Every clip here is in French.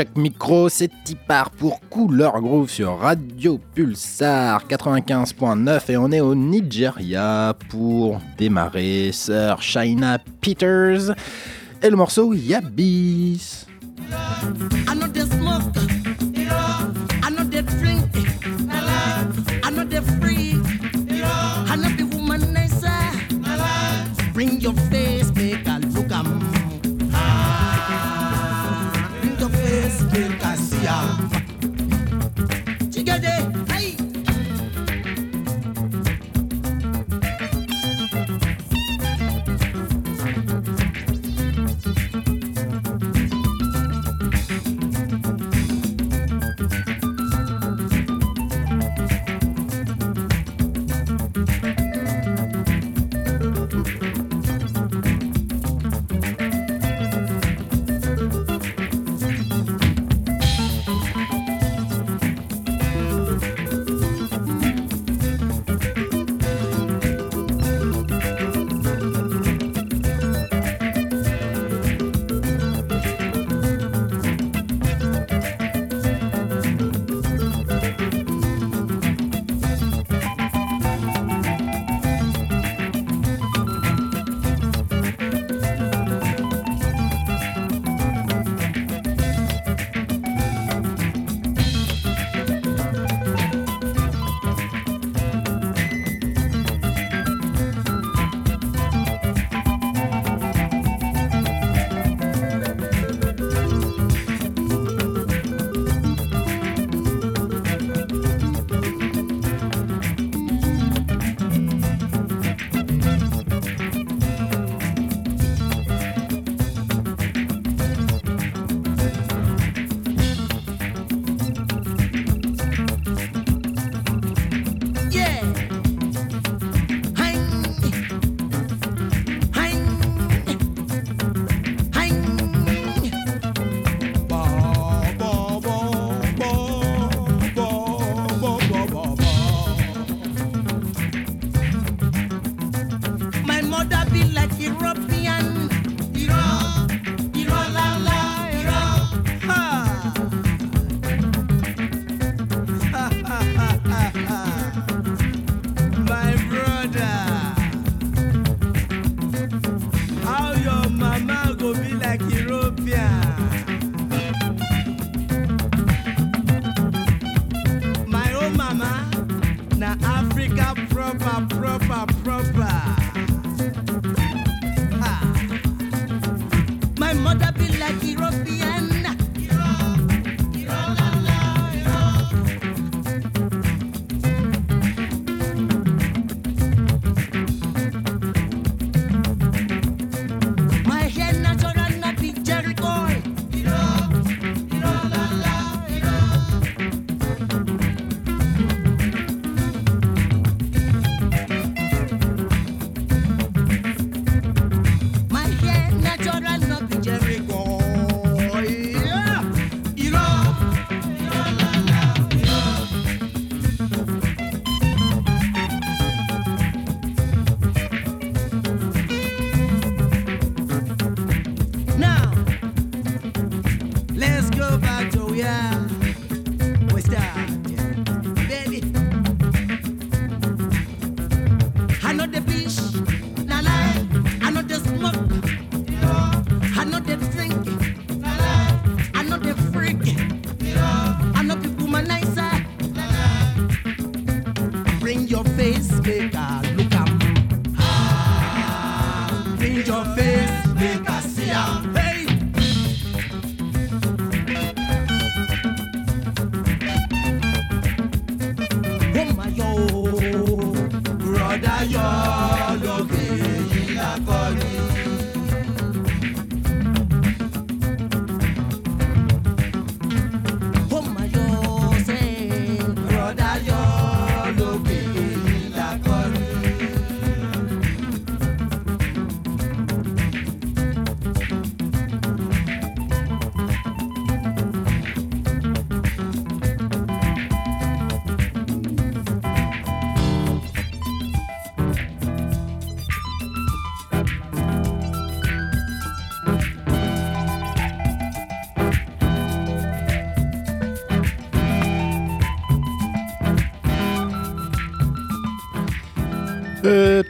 Chuck Micro, c'est part pour Couleur Groove sur Radio Pulsar 95.9 et on est au Nigeria pour démarrer Sir China Peters et le morceau Yabis.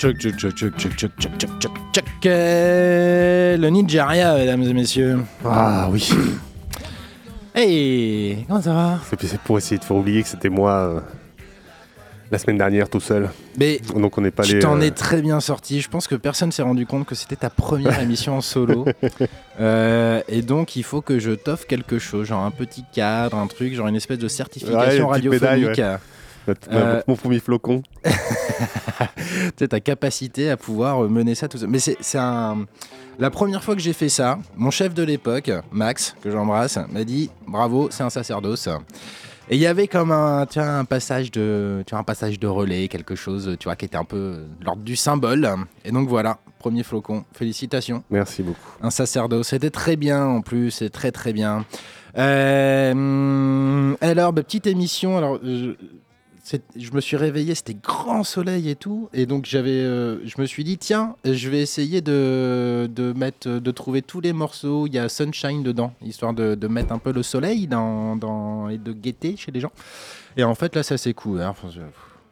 Chuck, chuck, chuck, chuck, chuck, chuck, chuck, chuck, chuck, chuck. Euh, Le Nigeria, mesdames et messieurs. Ah oui, Hey, comment ça va? C'est c'est pour essayer de faire oublier que c'était moi euh, la semaine dernière tout seul. Mais Donc on n'est pas tu les. t'en euh, es très bien sorti. Je pense que personne s'est rendu compte que c'était ta première émission en solo. Euh, et donc, il faut que je t'offre quelque chose, genre un petit cadre, un truc, genre une espèce de Ouais, certification une petite médaille, radiophonique. notre- euh, mon premier flocon. tu sais, ta capacité à pouvoir euh, mener ça tout seul. Mais c'est un. La première fois que j'ai fait ça, mon chef de l'époque, Max, que j'embrasse, m'a dit bravo, c'est un sacerdoce. Et il y avait comme un, tu vois, un passage de, tu vois, un passage de relais, quelque chose, tu vois, qui était un peu l'ordre du symbole. Et donc voilà, premier flocon. Félicitations, Merci beaucoup. un sacerdoce. C'était très bien en plus, c'est très très bien. Euh, alors, bah, petite émission. Alors, je, je me suis réveillé, c'était grand soleil et tout, et donc j'avais, euh, je me suis dit tiens, je vais essayer de, de mettre, de trouver tous les morceaux. Il y a Sunshine dedans, histoire de, de mettre un peu le soleil dans, dans- et de gaieté chez les gens. Et en fait là, ça. Enfin, je-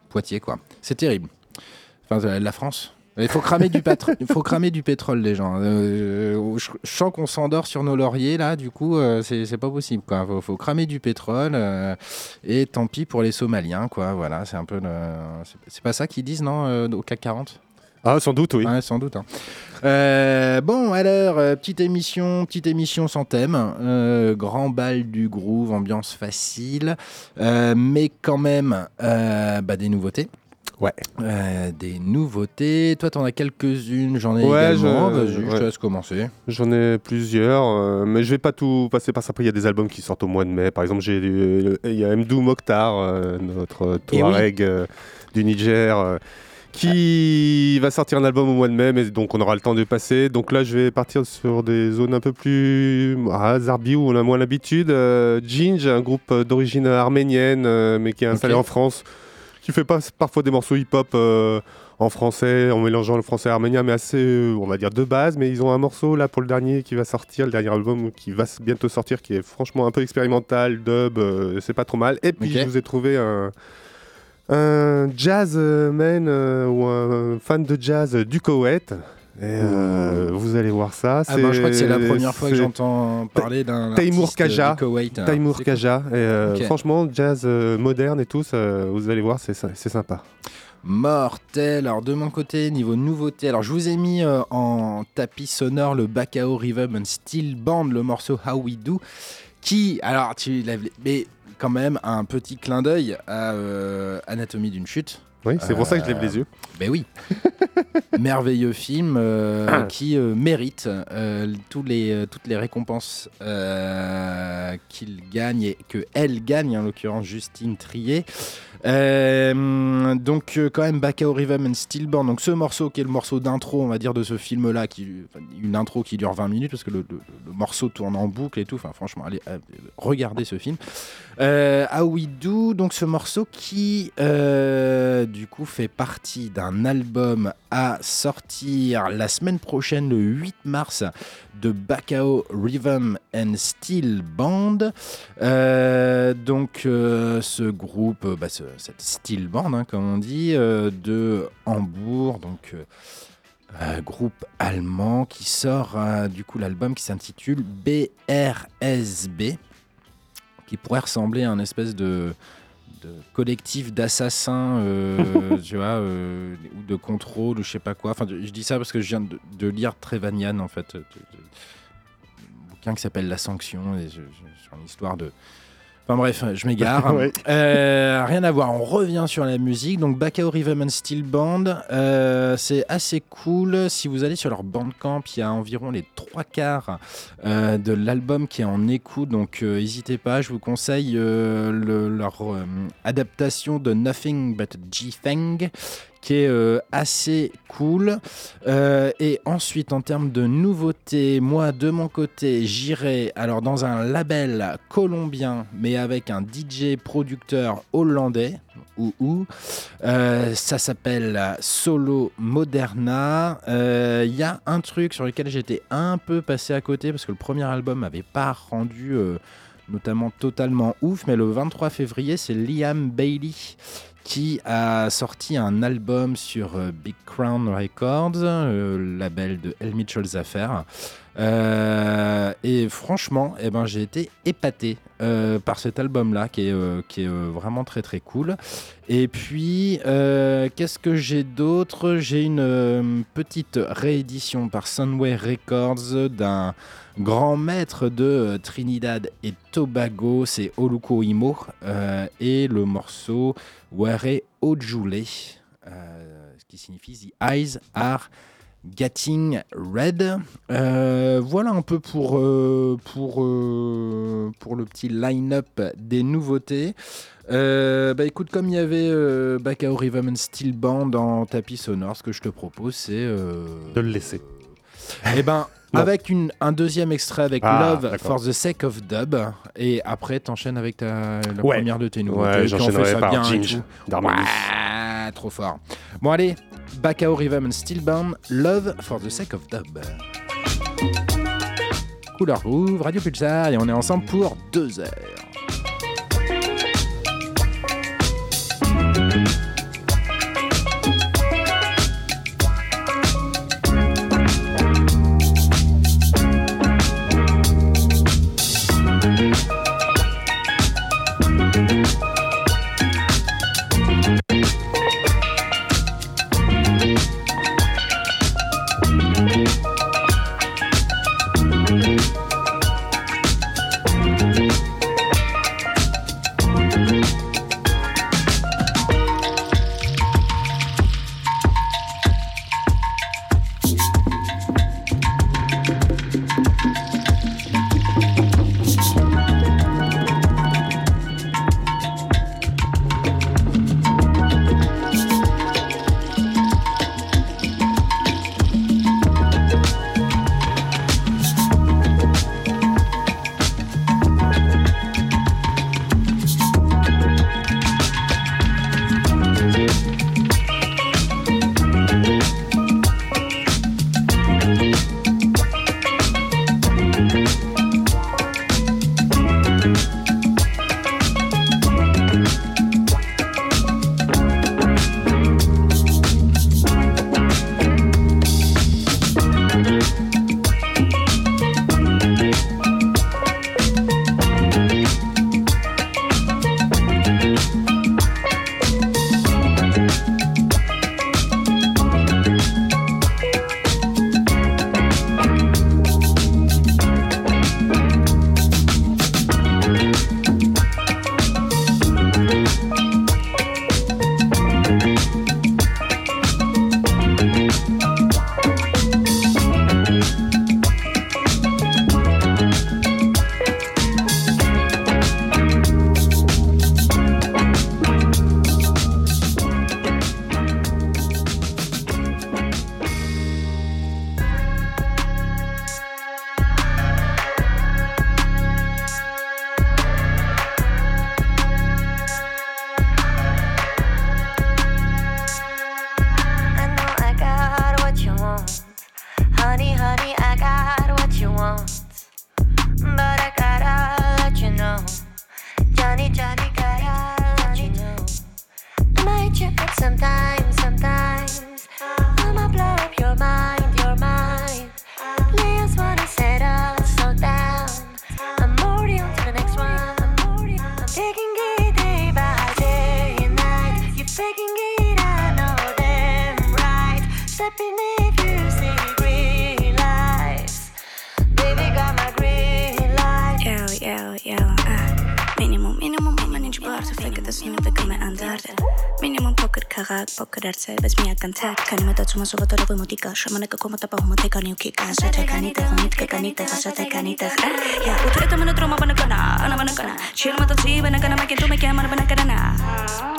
Poitiers quoi, c'est terrible. Enfin, euh, la France. Il faut cramer du pétrole. Il faut cramer du pétrole, les gens. Euh, je, je sens qu'on s'endort sur nos lauriers là. Du coup, euh, c'est pas possible. Quoi. Faut, faut cramer du pétrole. euh, et tant pis pour les Somaliens, quoi. Voilà, c'est un peu. le- c'est- C'est pas ça qu'ils disent, non, euh, au CAC 40 Ah sans doute oui. Ouais, sans doute. hein. Euh, bon, alors, euh, petite émission, petite émission sans thème. Euh, grand bal du groove, ambiance facile, euh, mais quand même euh, bah, des nouveautés. Ouais. Euh, des nouveautés. Toi, t'en as quelques-unes, j'en ai Ouais, également. Vas-y, je te ouais. laisse commencer. J'en ai plusieurs, euh, mais je vais pas tout passer par ça. Après, il y a des albums qui sortent au mois de mai. Par exemple, j'ai euh, il y a Mdou Mokhtar, euh, notre Eh oui. Touareg euh, du Niger, euh, qui va sortir un album au mois de mai, mais donc on aura le temps de passer. Donc là, je vais partir sur des zones un peu plus ah, Zarbi où on a moins l'habitude. Euh, Ginge, un groupe d'origine arménienne, mais qui est installé en France, qui fait pas parfois des morceaux hip-hop. euh, en français, en mélangeant le français et arménien, mais assez, euh, on va dire, de base. Mais ils ont un morceau là pour le dernier qui va sortir, le dernier album qui va bientôt sortir, qui est franchement un peu expérimental, dub, euh, c'est pas trop mal. Et puis je vous ai trouvé un, un jazz man ou un fan de jazz du Koweït. Et euh, vous allez voir ça. Ah ben, je crois que c'est la première fois que j'entends parler d'un Taimour artiste Kaja. Taimour C'est Kaja. Et, euh. Franchement, jazz euh, moderne et tout, ça, vous allez voir, c'est sy- c'est sympa. Mortel. Alors de mon côté, niveau nouveauté, alors je vous ai mis euh, en tapis sonore le Bakao Rhythm and Steel Band, le morceau How We Do, qui, alors tu l'as, mais quand même un petit clin d'œil à euh, Anatomie d'une chute. Oui, c'est pour ça que je Euh, lève les yeux. Ben oui. Merveilleux film euh, qui euh, mérite euh, tous les, euh, toutes les récompenses euh, qu'il gagne et que elle gagne, en l'occurrence Justine Trier. Euh, donc euh, quand même Bakao Rhythm and Stillborn, donc ce morceau qui est le morceau d'intro on va dire de ce film là, qui, une intro qui dure 20 minutes parce que le, le- le morceau tourne en boucle et tout, enfin franchement allez euh, regardez ce film. How We Do, donc ce morceau qui euh, du coup fait partie d'un album à sortir la semaine prochaine, le 8 mars, de Bakao Rhythm and Steel Band. Euh, donc euh, ce groupe, bah, ce- cette steel band, hein, comme on dit, de Hambourg, donc groupe allemand qui sort du coup l'album qui s'intitule BRSB, qui pourrait ressembler à un espèce de, de collectif d'assassins, euh, tu vois, euh, ou de contrôle, ou je sais pas quoi. Enfin, je dis ça parce que je viens de, de lire Trevanian, en fait, de- de- un bouquin qui s'appelle La Sanction, et je- je- sur une histoire de... Enfin bref, je m'égare. Ouais. Euh, rien à voir, on revient sur la musique. Donc Bakao Rhythm and Steel Band, euh, c'est assez cool. Si vous allez sur leur bandcamp, il y a environ les trois quarts euh, de l'album qui est en écoute. Donc n'hésitez pas, je vous conseille le- leur adaptation de Nothing But G-Fang qui est euh, assez cool. Euh, et ensuite, en termes de nouveautés, moi, de mon côté, j'irai alors dans un label colombien, mais avec un DJ producteur hollandais. Ou, ou. Euh, ça s'appelle Solo Moderna. Il y a un truc sur lequel j'étais un peu passé à côté parce que le premier album m'avait pas rendu notamment totalement ouf, mais le 23 février, c'est Liam Bailey qui a sorti un album sur Big Crown Records, le label de El Mitchell's Affair. Euh, et franchement, eh ben, j'ai été épaté euh, par cet album-là qui est, euh, qui est vraiment très très cool. Et puis, qu'est-ce que j'ai d'autre? J'ai une petite réédition par Sunway Records d'un grand maître de Trinidad et Tobago, c'est Oluko Imo, et le morceau Ware Ojule, ce qui signifie The Eyes Are Getting Red. Euh, voilà un peu pour, euh, pour, euh, pour le petit line-up des nouveautés. bah écoute, comme il y avait Bakao Rhythm and Steel Band en tapis sonore, ce que je te propose, c'est. de le laisser. Eh ben. Avec une, un deuxième extrait avec ah, Love for the Sake of Dub. Et après, t'enchaînes avec ta, la première de tes nouveautés. Ouais, j'enchaînerai par bien Ginge, ouais, trop fort. Bon, allez, Bakao Rhythm and Steelbound, Love for the Sake of Dub. Couleur Groove, Radio Pulsar, et on est ensemble pour deux heures. kagak Poker arce, bez mia kantak Kanime tatsu masu botora voi mutika Shamaneka komata pa humoteka niuki Kasate kanita, humitka kanita Kasate kanita Ya, utreta mana troma bana kana Ana bana kana Chill mata tsi bana kana Makin tume kya mana bana kana na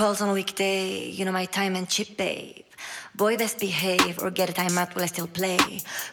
calls on a weekday, you know my time and chip, babe. Boy, best behave or get a timeout while I still play.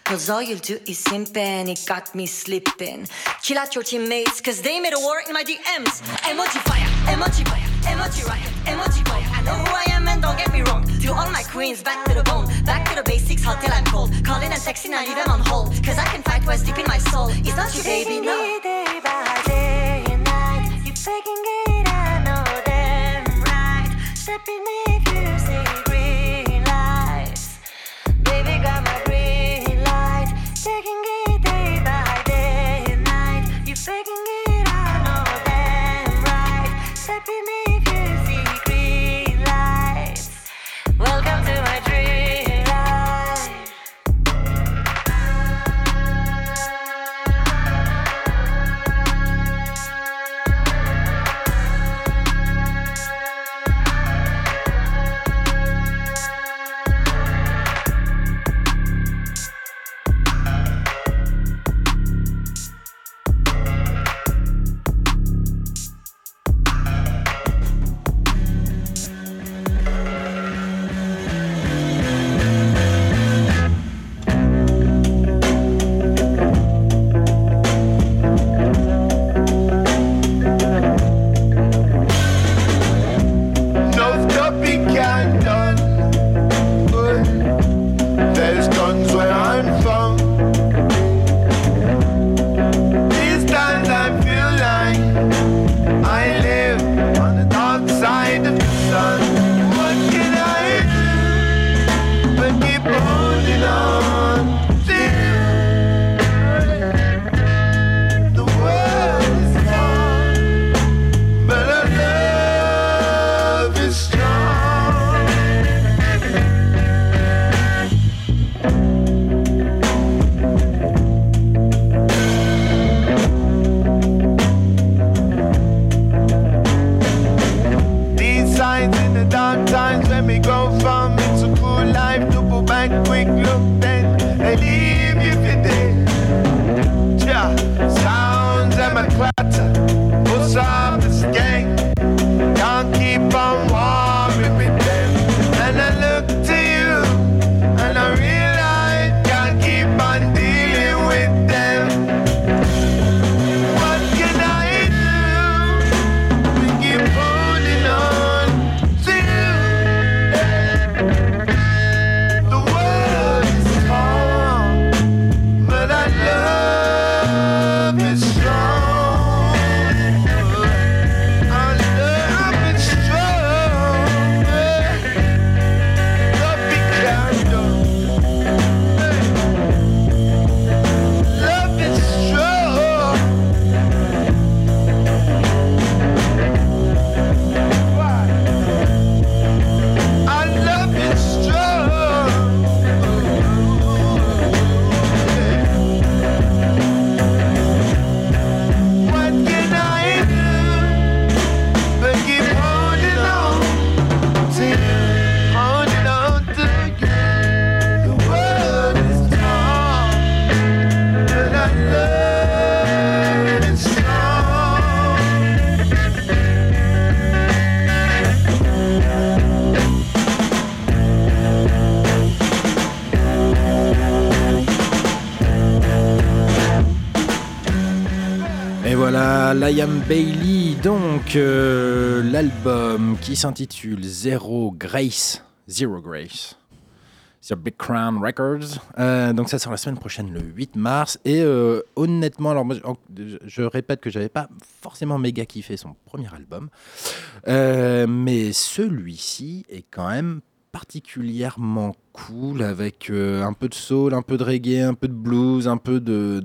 Cause all you'll do is simp and it got me slipping. Chill out your teammates, cause they made a war in my DMs. Emoji fire, emoji fire, emoji riot, emoji fire. I know who I am and don't get me wrong. To all my queens, back to the bone, back to the basics, hot till I'm cold. Calling and texting, I leave them on hold. Cause I can fight what's deep in my soul. It's not you, baby, no. day by day and night. You faking it, I know damn right. Step in if you Second Bailey, donc euh, l'album qui s'intitule Zero Grace, Zero Grace, sur Big Crown Records. Euh, donc ça sort la semaine prochaine, le 8 mars. Et euh, honnêtement, alors moi, je, répète que j'avais pas forcément méga kiffé son premier album, mais celui-ci est quand même particulièrement cool avec un peu de soul, un peu de reggae, un peu de blues, un peu de,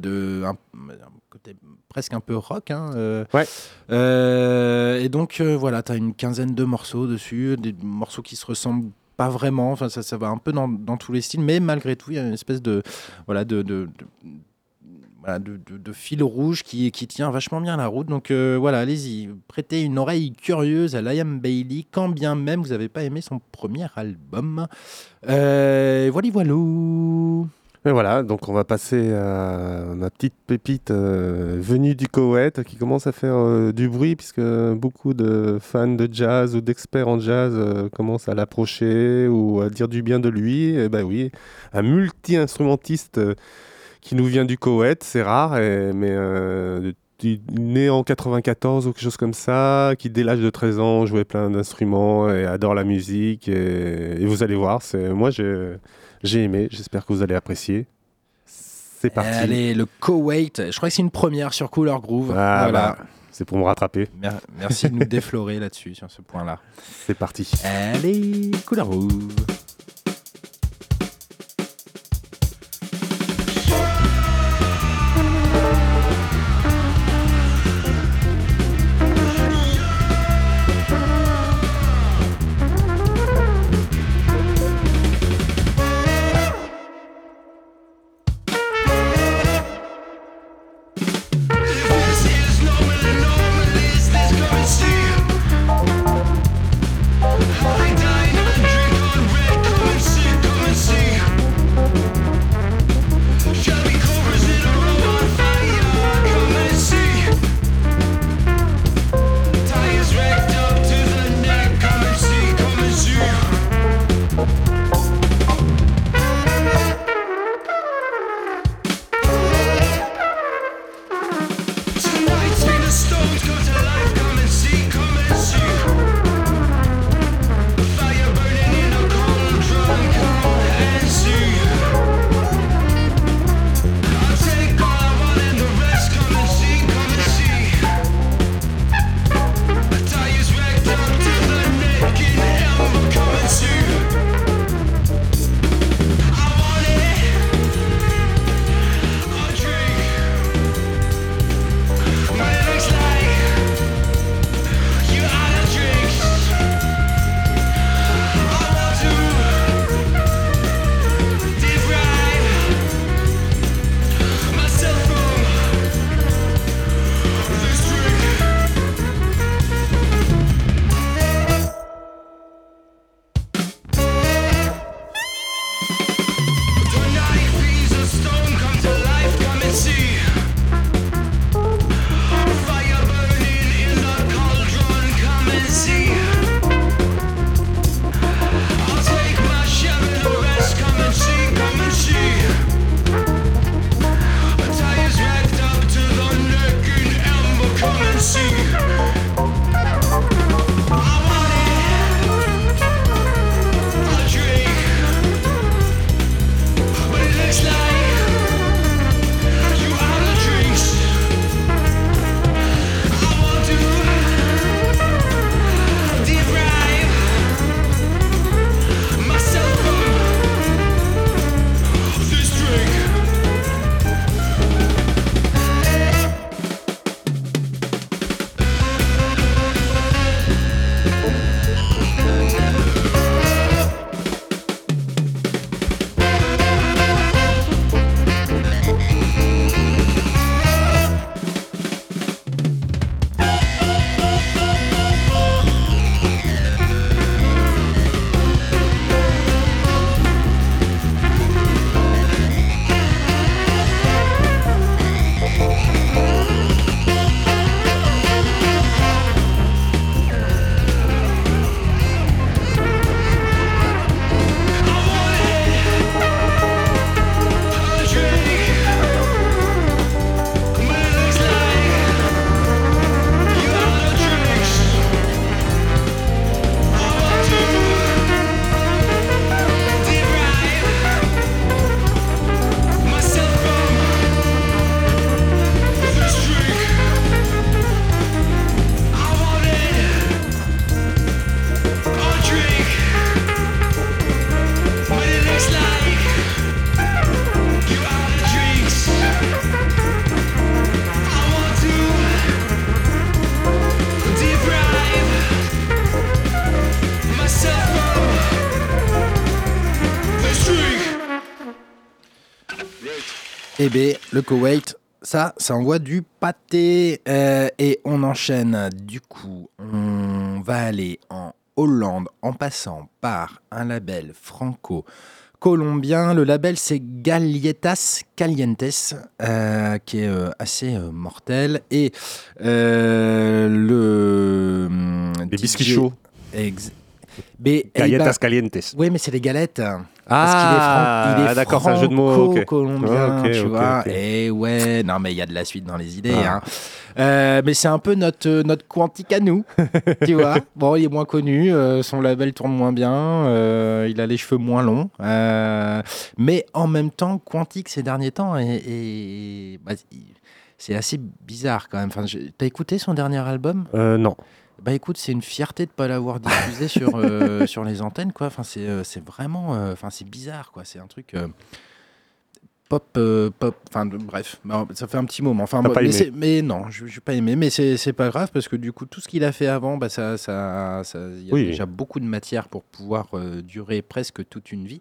presque un peu rock. hein, euh. Ouais. Euh, et donc euh, voilà, tu as une quinzaine de morceaux dessus, des morceaux qui se ressemblent pas vraiment, enfin ça, ça va un peu dans, dans tous les styles, mais malgré tout, il y a une espèce de voilà de, de, de- voilà, de, de- de fil rouge qui, qui tient vachement bien la route. Donc voilà, allez-y, prêtez une oreille curieuse à Liam Bailey, quand bien même vous n'avez pas aimé son premier album. Voilà, voilà. Mais voilà, donc on va passer à ma petite pépite euh, venue du Koweït qui commence à faire euh, du bruit puisque beaucoup de fans de jazz ou d'experts en jazz euh, commencent à l'approcher ou à dire du bien de lui. Et ben oui, un multi-instrumentiste qui nous vient du Koweït, c'est rare, mais né en 94 ou quelque chose comme ça, qui dès l'âge de 13 ans jouait plein d'instruments et adore la musique. Et, et vous allez voir, c'est moi j'ai j'ai aimé, j'espère que vous allez apprécier. C'est parti. Allez, le Koweït. Je crois que c'est une première sur Couleur Groove. Ah, voilà. bah, c'est pour me rattraper. Mer- Merci de nous déflorer là-dessus, sur ce point-là. C'est parti. Allez, Couleur Groove. Eh bien, le Koweït, ça, ça envoie du pâté. Euh, et on enchaîne, du coup, on va aller en Hollande en passant par un label franco colombien. Le label, c'est Galletas Calientes, euh, qui est euh, assez mortel. Et le. hum, Les biscuits DJ chauds. Ex- eh Galletas ben, calientes. oui, mais c'est les galettes. Ah, il est, fran- il est d'accord, c'est un jeu de mots, ok. franco-colombien, Ok, tu vois. Et ouais, non, mais il y a de la suite dans les idées. Ah. hein. Euh, mais c'est un peu notre, euh, notre Quantique à nous, tu vois. Bon, il est moins connu, euh, son label tourne moins bien, euh, il a les cheveux moins longs. mais en même temps, Quantique ces derniers temps, bah, c'est assez bizarre quand même. Enfin, je- T'as écouté son dernier album? Euh, non. Bah écoute, c'est une fierté de pas l'avoir diffusé sur, euh, sur les antennes, quoi. Enfin, c'est euh, c'est vraiment, euh, enfin, c'est bizarre, quoi. C'est un truc pop, euh, pop. Enfin, bref, Non, ça fait un petit moment. Enfin, pas mais, aimé. mais non, je n'ai pas aimé, mais c'est pas grave parce que du coup, tout ce qu'il a fait avant, bah ça, ça, ça- il y a Oui. déjà beaucoup de matière pour pouvoir euh, durer presque toute une vie.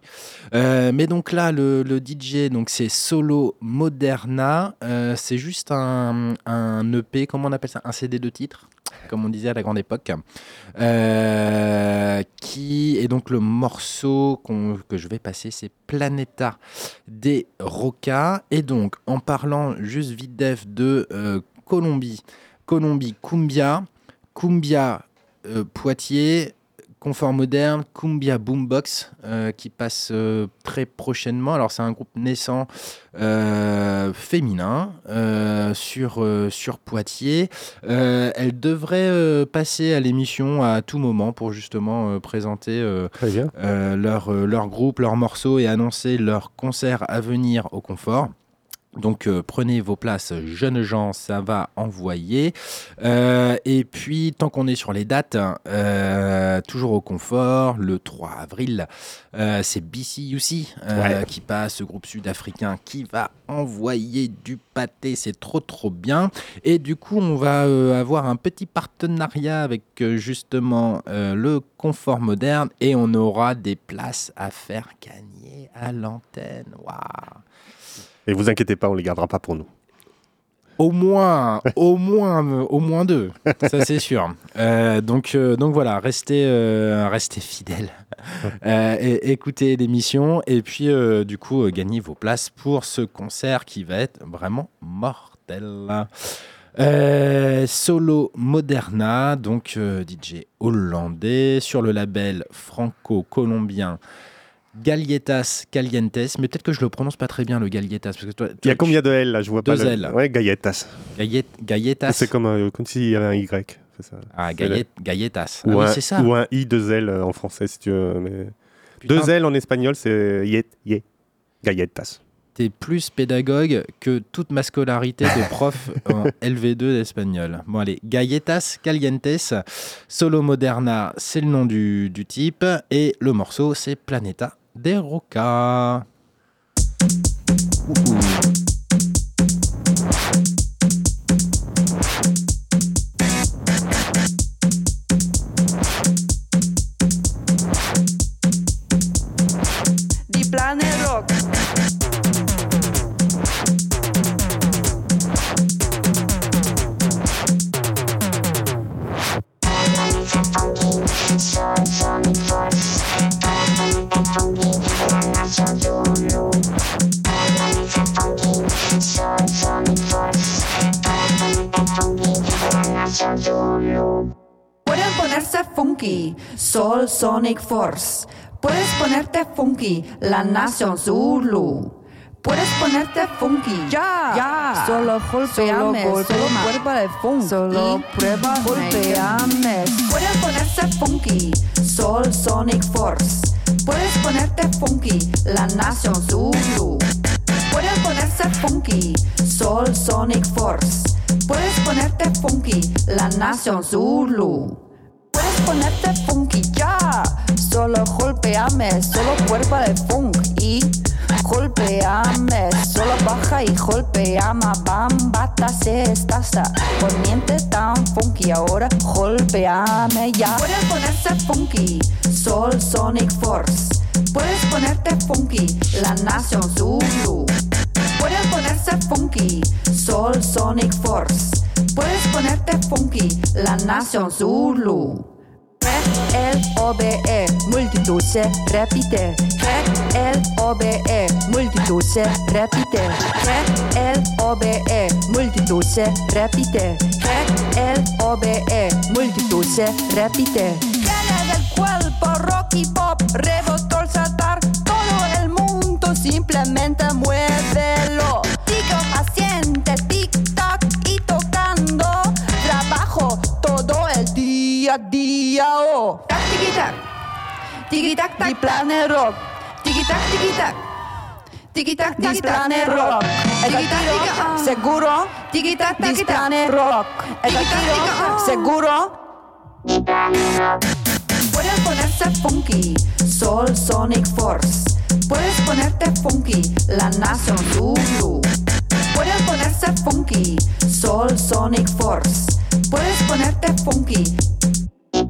Euh, mais donc là, le, le DJ, donc c'est Solo Moderna. C'est juste un, un EP, comment on appelle ça, un CD de titre comme on disait à la grande époque, euh, qui est donc le morceau que je vais passer, c'est Planeta des Roca. Et donc, en parlant juste vite def de euh, Colombie, Colombie, Cumbia, Cumbia euh, Poitiers, Confort Moderne, Cumbia Boombox, euh, qui passe euh, très prochainement. Alors, c'est un groupe naissant euh, féminin sur, sur Poitiers. Elle devrait passer à l'émission à tout moment pour justement présenter leur, leur groupe, leurs morceaux et annoncer leur concert à venir au confort. Donc euh, prenez vos places, jeunes gens, ça va envoyer. Euh, et puis tant qu'on est sur les dates, euh, toujours au confort, le 3 avril, c'est BCUC Ouais. qui passe, ce groupe sud-africain qui va envoyer du pâté, c'est trop trop bien. Et du coup, on va avoir un petit partenariat avec justement le confort moderne et on aura des places à faire gagner à l'antenne. Waouh Et vous inquiétez pas, on les gardera pas pour nous. Au moins, au moins, euh, au moins deux, ça c'est sûr. Euh, donc, euh, donc voilà, restez, euh, restez fidèles, et, écoutez l'émission et puis du coup gagnez vos places pour ce concert qui va être vraiment mortel. Solo Moderna, donc DJ hollandais sur le label franco-colombien Galletas Calientes, mais peut-être que je le prononce pas très bien le Galletas parce que toi, Il y a combien de L là Je vois pas. Deux le- L. Ouais, Galletas. Gallet- Galletas. C'est comme, un- comme s'il y avait un Y. ça. Ah, Gallet- Galletas. Ou, ah oui, un, c'est ça. ou un I, deux L euh, en français si tu veux. Mais... Putain, Deux L en espagnol, c'est yet, yet. Galletas. T'es plus pédagogue que toute ma scolarité de prof en LV2 d'espagnol. Bon, allez, Galletas Calientes, Solo Moderna, c'est le nom du, du type, et le morceau, c'est Planeta de Roca. Ouhou. Soul Sonic Force. Puedes ponerte funky, la Nación Zulu. Puedes ponerte funky, ya, ya. Solo golpeame, solo, prueba de funk. Solo prueba, golpeame. Pueden ponerse funky, Soul Sonic Force. Puedes ponerte funky, la Nación Zulu. Pueden ponerse funky, Soul Sonic Force. Puedes ponerte funky, la Nación Zulu. Ponerte funky ya, solo golpeame, solo cuerpo de funk y golpeame, solo baja y golpeame, bam, bata se estasa, poniente tan funky ahora, golpeame ya. Puedes ponerse funky, Soul Sonic Force. Puedes ponerte funky, la Nación Zulu. Puedes ponerse funky, Soul Sonic Force. Puedes ponerte funky, la Nación Zulu. G-L-O-B-E, multitud se repite. G-L-O-B-E, multitud se repite. G-L-O-B-E, multitud se repite. G-L-O-B-E, multitud se repite. Tiene del cuerpo rock y pop, rebotó al saltar. Todo el mundo simplemente muévelo. Digo paciente, tic-tac y tocando. Trabajo todo el día a día. Yao. Tac, tiki tac. Tiki tac tac. Di Rock. Tiki tiki. Tiki tiki Rock. Tiki seguro. Tiki tac tiki Rock. Tiki seguro. Puedes ponerse funky, Soul Sonic Force. Puedes ponerte funky, la Nation Lulu. Puedes ponerse funky, Soul Sonic Force. Puedes ponerte funky.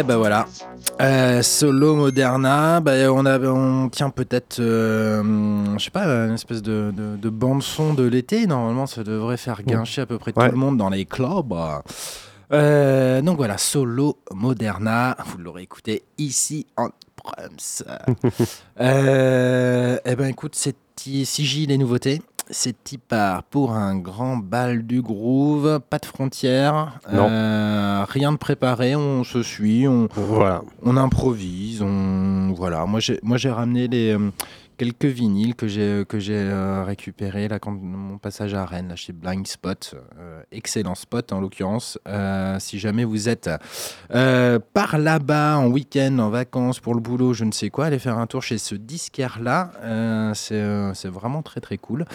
Ouais, bah voilà. Euh, solo Moderna, bah, on, a, on tient peut-être, euh, je sais pas, une espèce de, de, de bande-son de l'été. Normalement, ça devrait faire guincher à peu près Ouais. tout le monde dans les clubs. Euh, donc voilà, solo Moderna, vous l'aurez écouté ici en Prums. euh, eh ben écoute, c'est CJ les nouveautés. C'est part pour un grand bal du groove, pas de frontières, Non. euh, rien de préparé, on se suit, on, Voilà. on improvise, on voilà. Moi j'ai moi j'ai ramené les euh, quelques vinyles que j'ai que j'ai euh, récupérés là quand mon passage à Rennes là chez Blind Spot, euh, excellent spot en l'occurrence. Euh, si jamais vous êtes par là-bas en week-end, en vacances pour le boulot, je ne sais quoi, allez faire un tour chez ce disquaire là. c'est vraiment très très cool.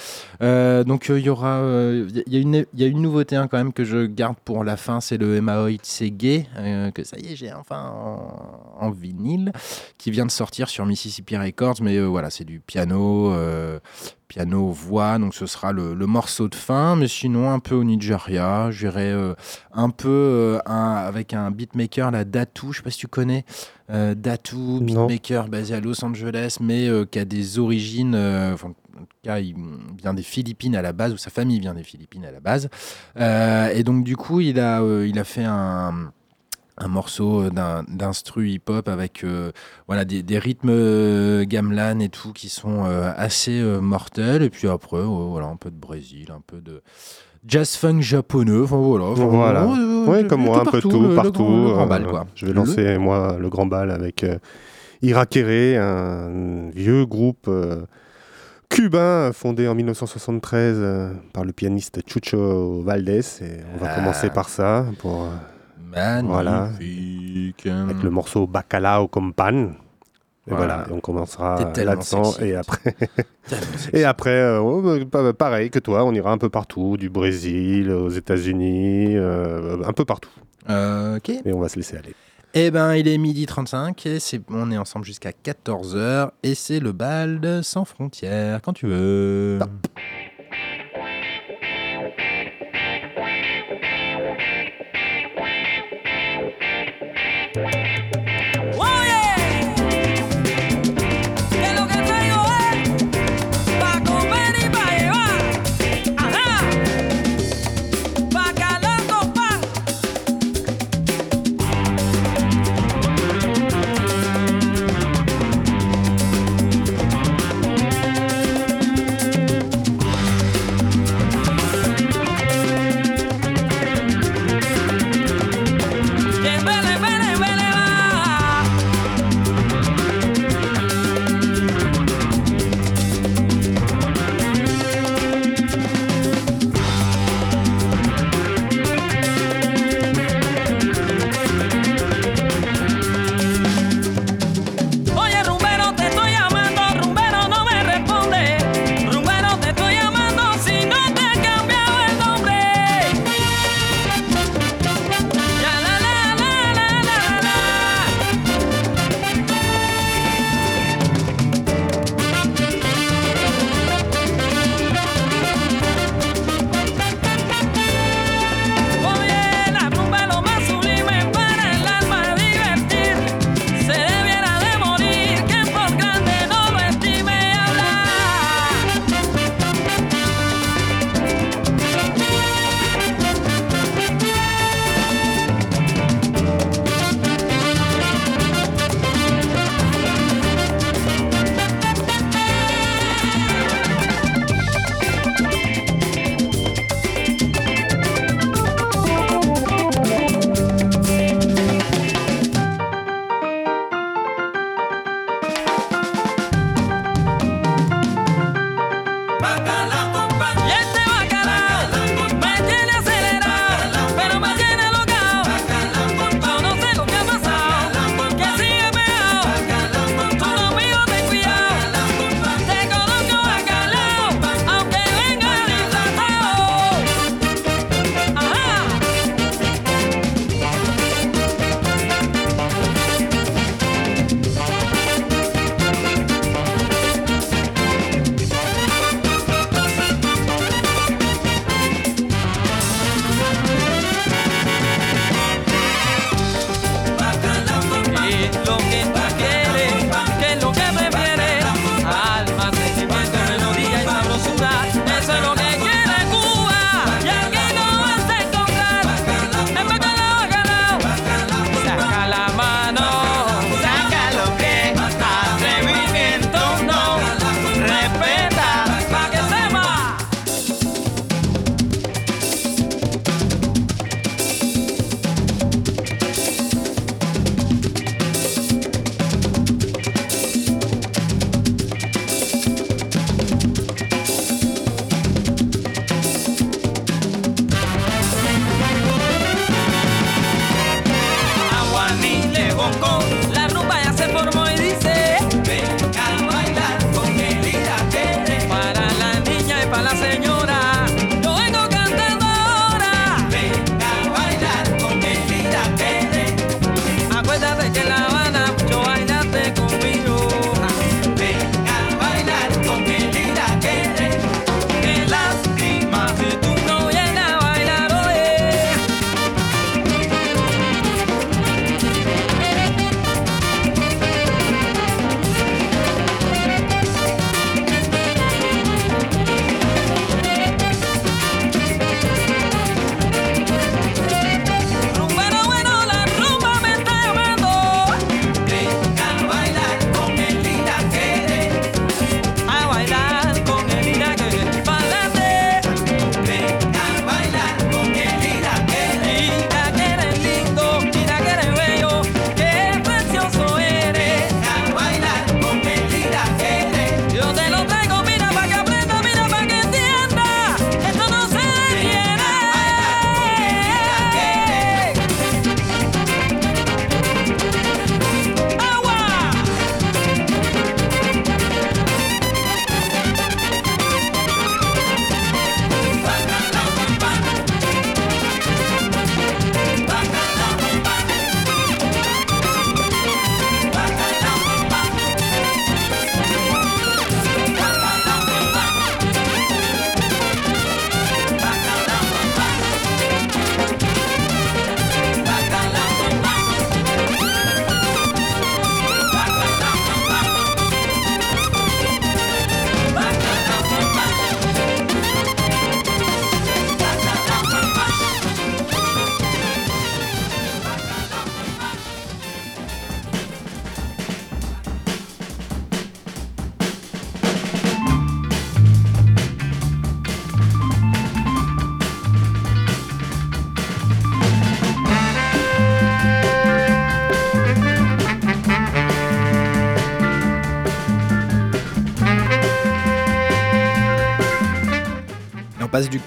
Donc il y aura il y, a une il y a une nouveauté hein, quand même que je garde pour la fin, c'est le Maoid C'est Gay que ça y est j'ai enfin en, en vinyle qui vient de sortir sur Mississippi Records, mais voilà c'est du piano. euh, Piano, voix, donc ce sera le, le morceau de fin, mais sinon un peu au Nigeria, j'irai euh, un peu euh, un- avec un beatmaker, la Datu, je sais pas si tu connais, Datu, beatmaker basé à Los Angeles, mais qui a des origines, enfin, en tout cas il vient des Philippines à la base, ou sa famille vient des Philippines à la base, et donc du coup il a, il a fait un un morceau d'un- d'instru hip-hop avec euh, voilà, des, des rythmes euh, gamelan et tout qui sont euh, assez euh, mortels. Et puis après, euh, voilà, un peu de Brésil, un peu de jazz funk japonais. Enfin voilà. Enfin, Voilà. euh, Ouais, comme moi, un peu tout, le- le partout. grand- le grand euh, bal, quoi. Je vais lancer, moi, le grand bal avec euh, Irakere, un vieux groupe euh, cubain fondé en 1973 euh, par le pianiste Chucho Valdés. Et on va Ah. commencer par ça, pour, Voilà. Avec le morceau Bacalao con pan. Et Voilà. on commencera là-dedans. Et après, et après euh, pa- pareil que toi, on ira un peu partout, du Brésil aux États-Unis, euh, un peu partout. Euh, ok. Et on va se laisser aller. Eh ben, il est midi 35 et c'est, on est ensemble jusqu'à 14h et c'est le bal de Sans Frontières, quand tu veux. Oye,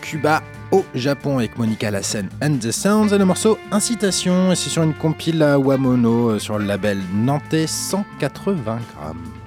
Cuba au Japon avec Monica Lassen and the Sounds et le morceau Incitation. Et c'est sur une compile à Wamono euh, sur le label nantais 180 grammes.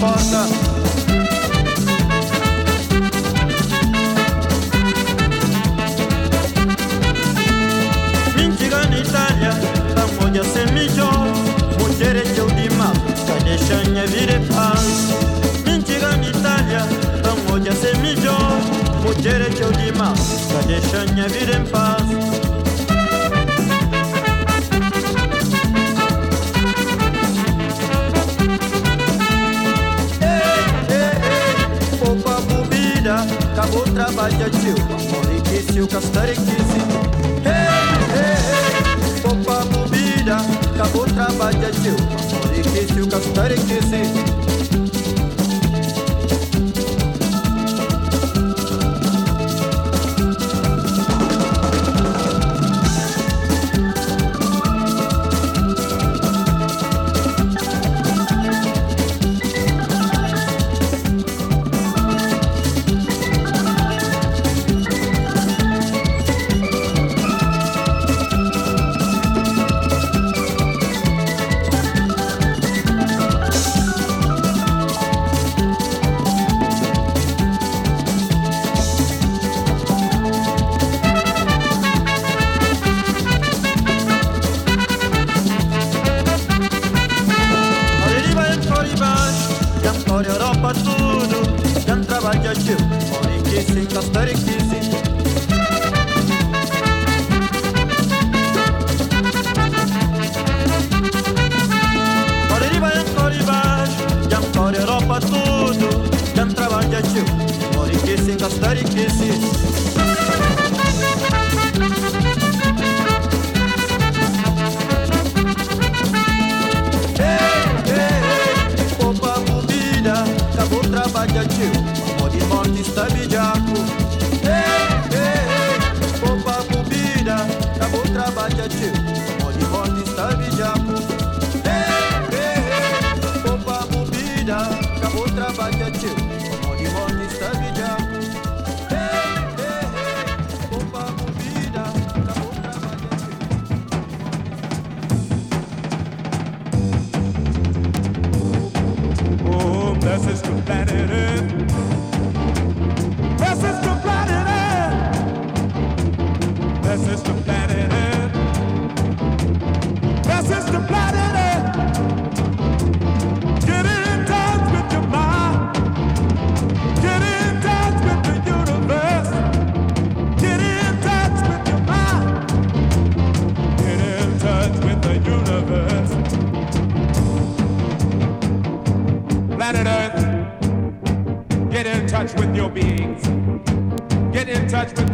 partner. Minchigan Italia, pamoja semicho, muchereche udima, kaneshanya vile pansi. Minchigan Italia, pamoja semicho, muchereche udima, kaneshanya vile pansi. tjil Moli kisil ka stari kisi Hei, hei, hei Popa mobília. Acabou trabalho tjil Moli kisil ka stari kisi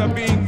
after being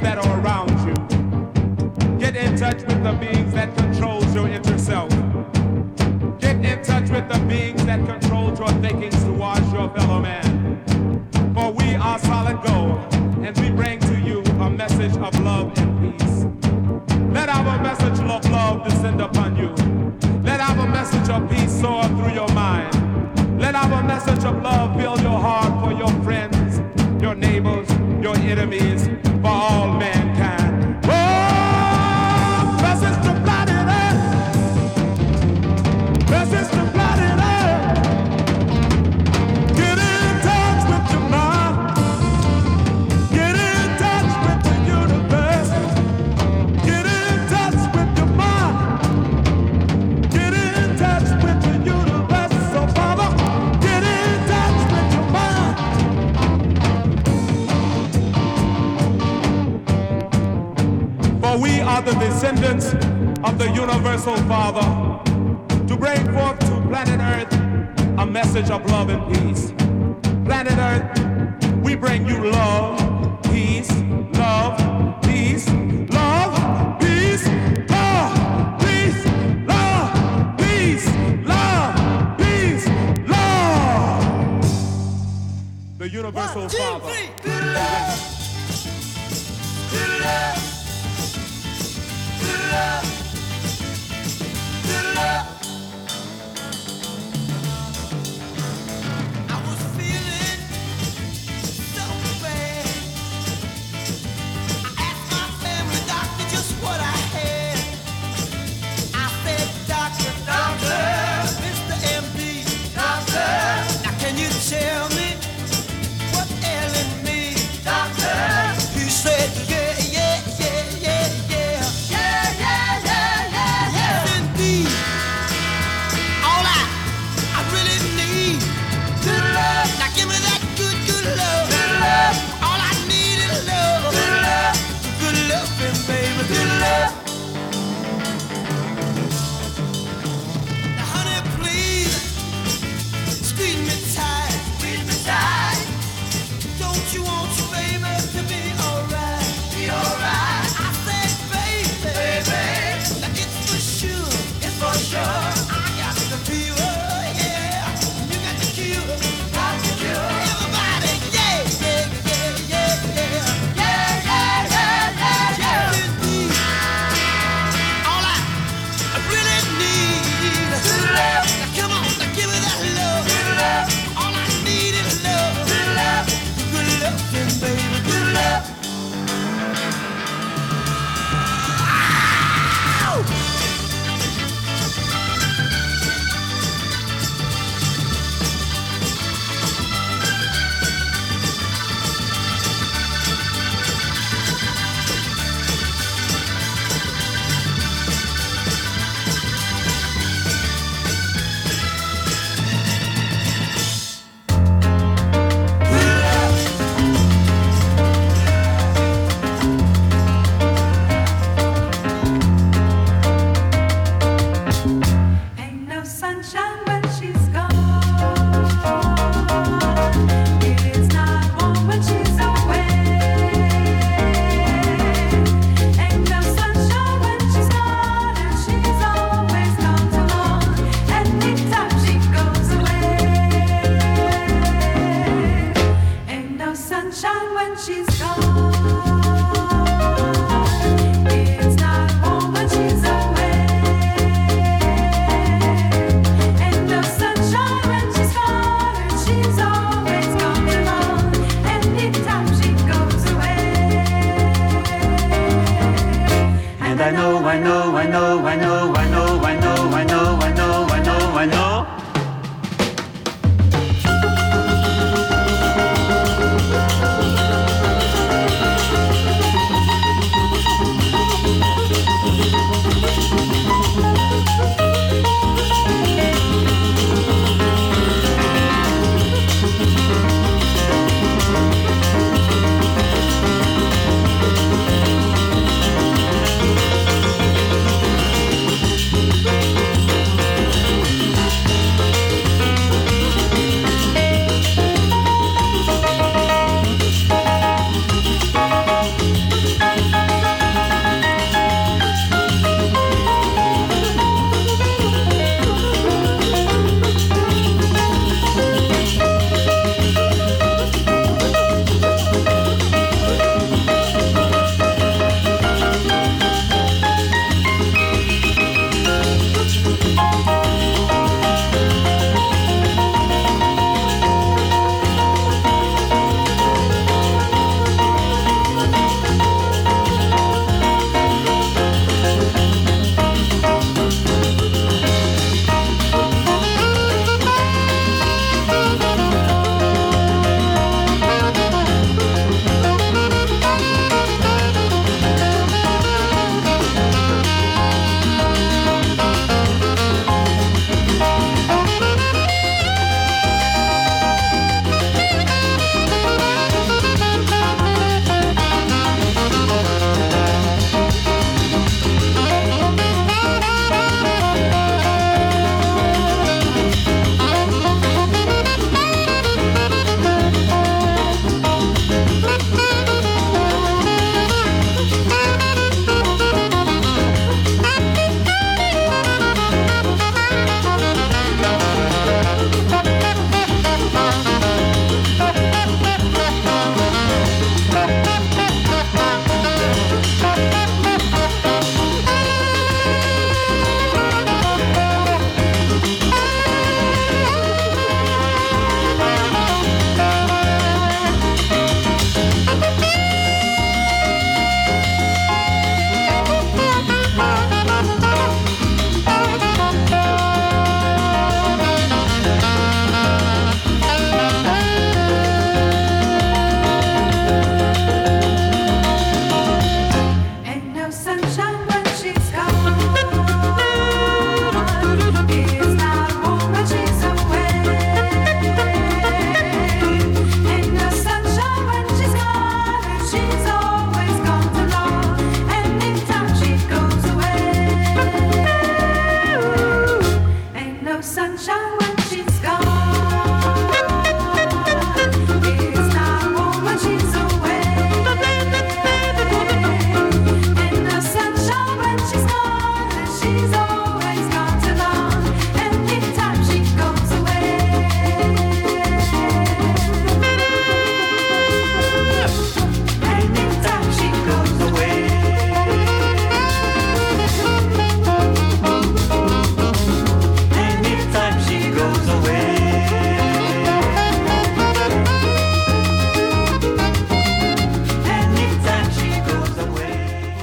so, Father, And I know, I know, I know, I know, I know, I know, I know, I know, I know, I know.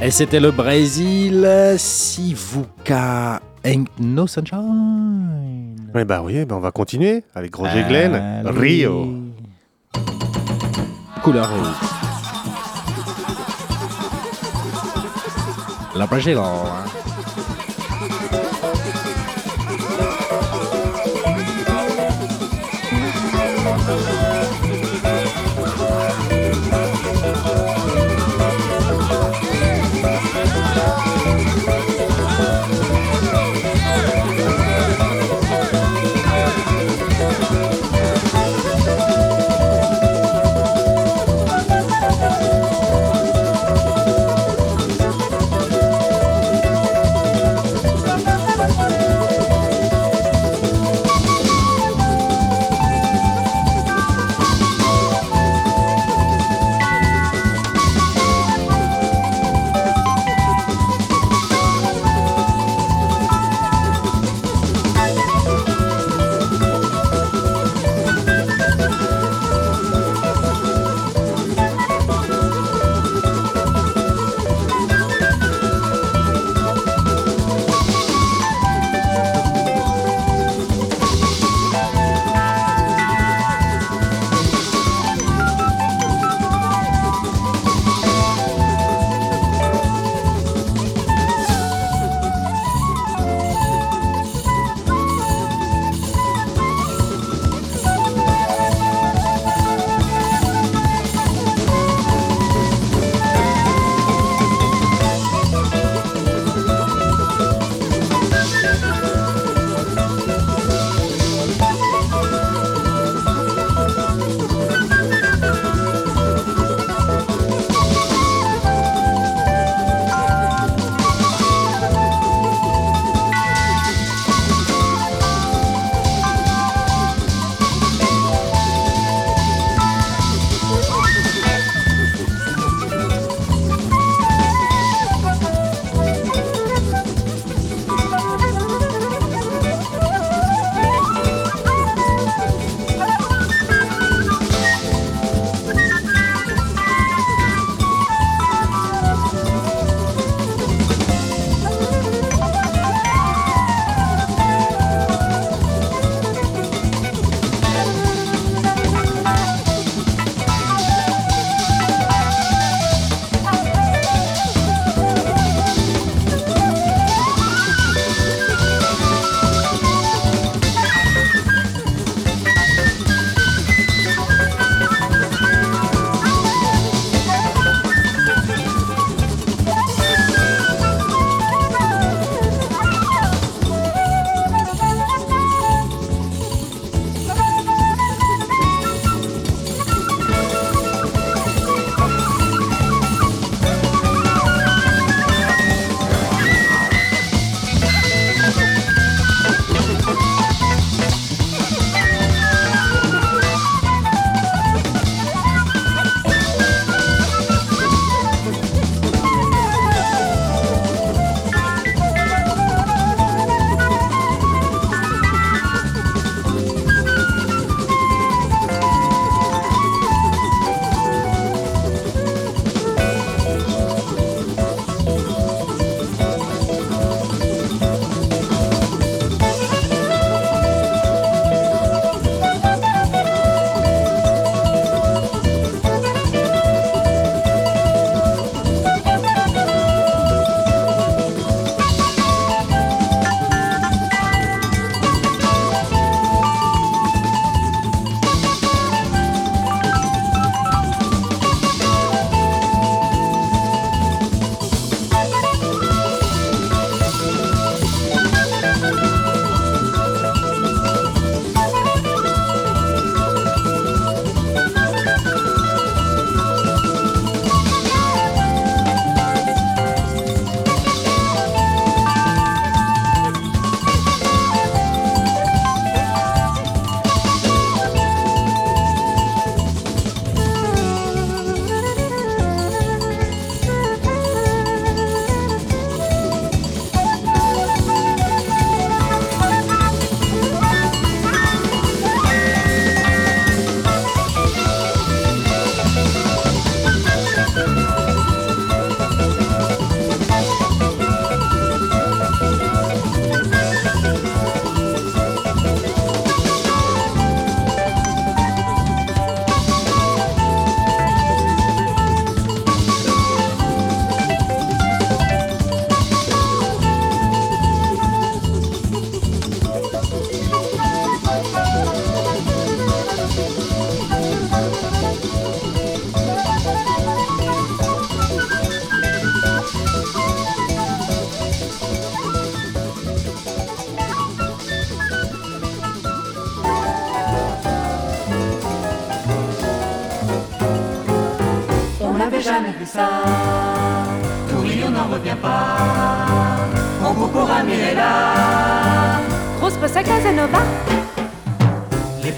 Et c'était le Brésil, Sivuca Ain't No Sunshine. Ouais, bah oui, bah on va continuer avec Roger Ah, Glenn, Rio. Couleur rouge. Le Brésil. hein.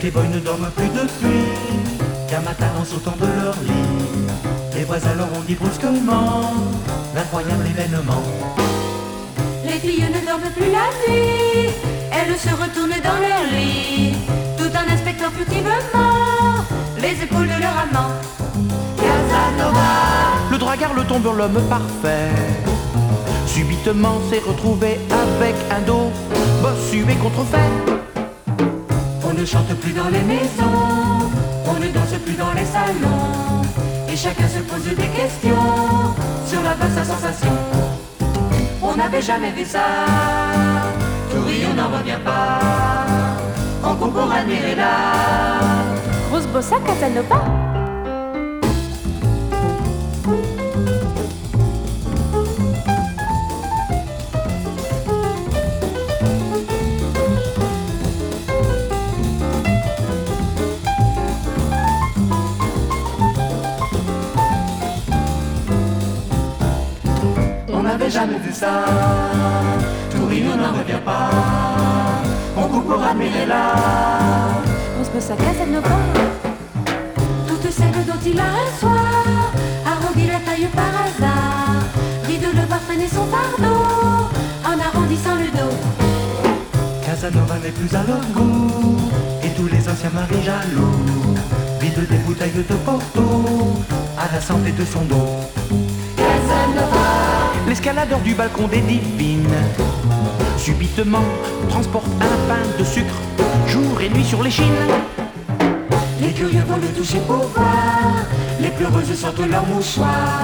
Les playboys ne dorment plus depuis qu'un matin en sautant de leur lit, les voisins leur ont dit brusquement l'incroyable événement. Les filles ne dorment plus la nuit, elles se retournent dans leur lit, tout en inspectant furtivement les épaules de leur amant. Casanova, le dragard, le tombeur, l'homme parfait, subitement s'est retrouvé avec un dos bossu et contrefait. On ne chante plus dans les maisons, on ne danse plus dans les salons, et chacun se pose des questions sur la basse sensation. On n'avait jamais vu ça, Toury, on n'en revient pas, on court pour admirer là. Grosse bosse à Casanova. Ça, on n'en revient pas, on court pour admirer là. Grosse bosse à Casanova. Toutes celles dont il a un soir arrondi la taille par hasard, rit de le voir traîner son fardeau en arrondissant le dos. Casanova n'est plus à leur goût, et tous les anciens maris jaloux vident des bouteilles de Porto à la santé de son dos. Casanova, l'escaladeur du balcon des divines, subitement transporte un pain de sucre jour et nuit sur les chines. Les curieux vont le toucher pour voir, les pleureuses sortent leur mouchoir,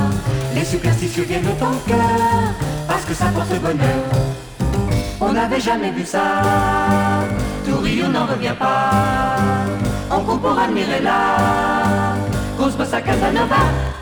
les superstitieux viennent en cœur, parce que ça porte bonheur. On n'avait jamais vu ça, Toury, on n'en revient pas, on court pour admirer là, grosse bosse à Casanova.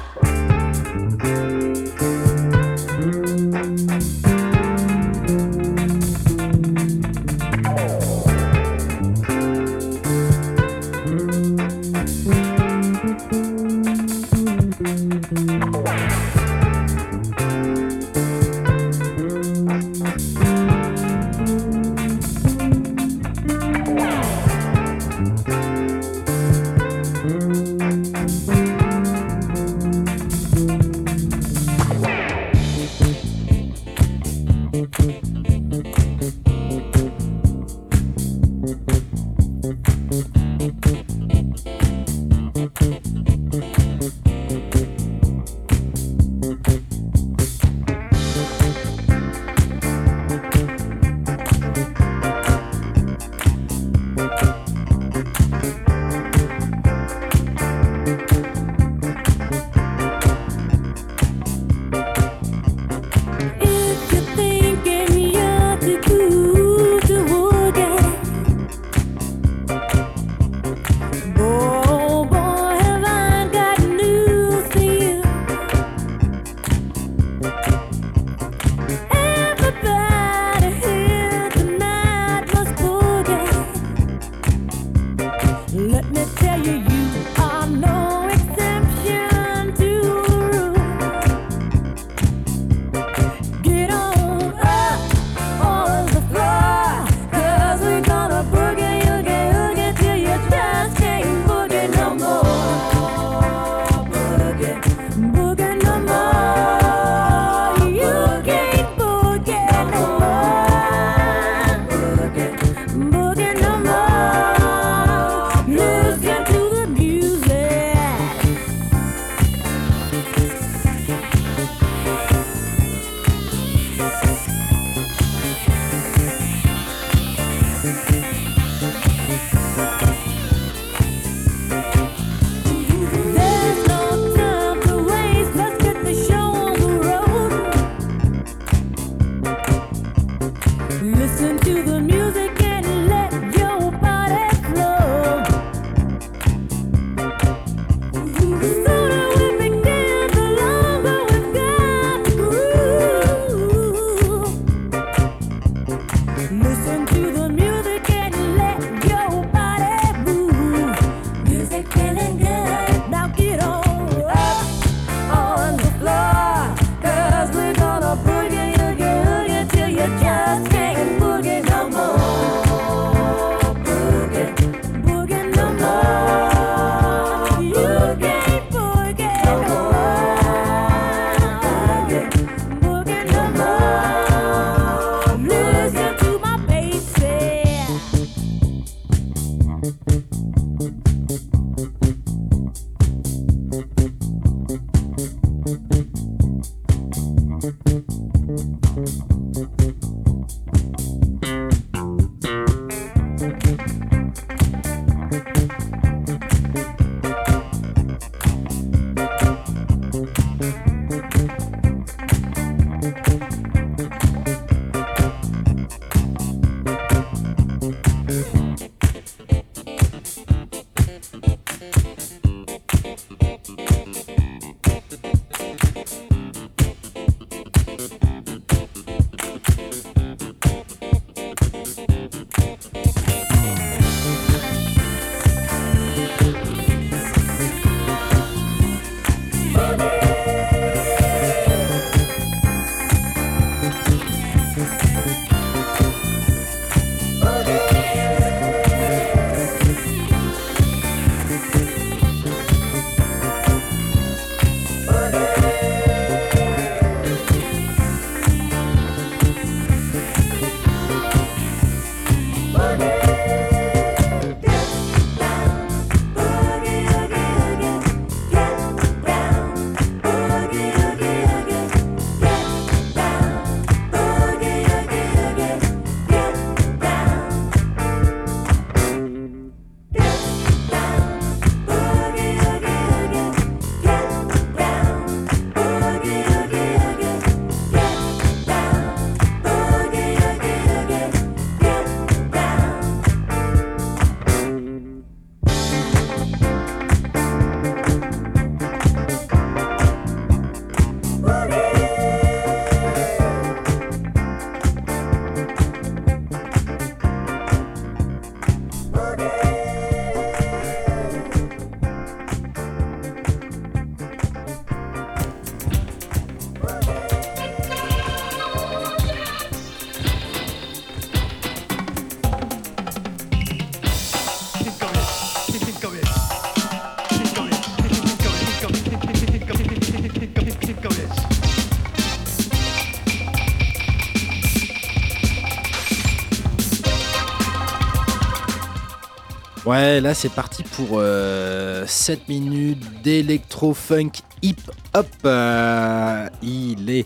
Ouais, là c'est parti pour euh, 7 minutes d'électro-funk hip-hop. Euh, il est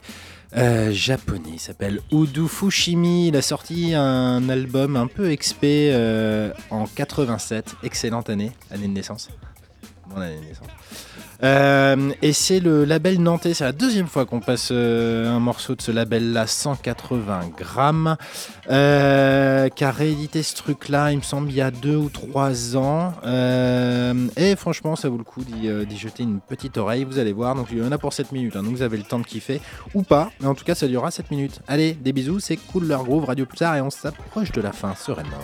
euh, japonais, il s'appelle Udu Fushimi. Il a sorti un album un peu expé euh, en 87, excellente année, année de naissance. Mon année de naissance. Euh, et c'est le label nantais. C'est la deuxième fois qu'on passe euh, un morceau de ce label-là, 180 grammes, euh, qui a réédité ce truc-là, il me semble, il y a deux ou trois ans. Euh, et franchement, ça vaut le coup d'y jeter une petite oreille. Vous allez voir. Donc, il y en a pour 7 minutes. Hein. Donc, vous avez le temps de kiffer ou pas. Mais en tout cas, ça durera 7 minutes. Allez, des bisous. C'est cool leur groove, Radio Pulsar. Et on s'approche de la fin sereinement.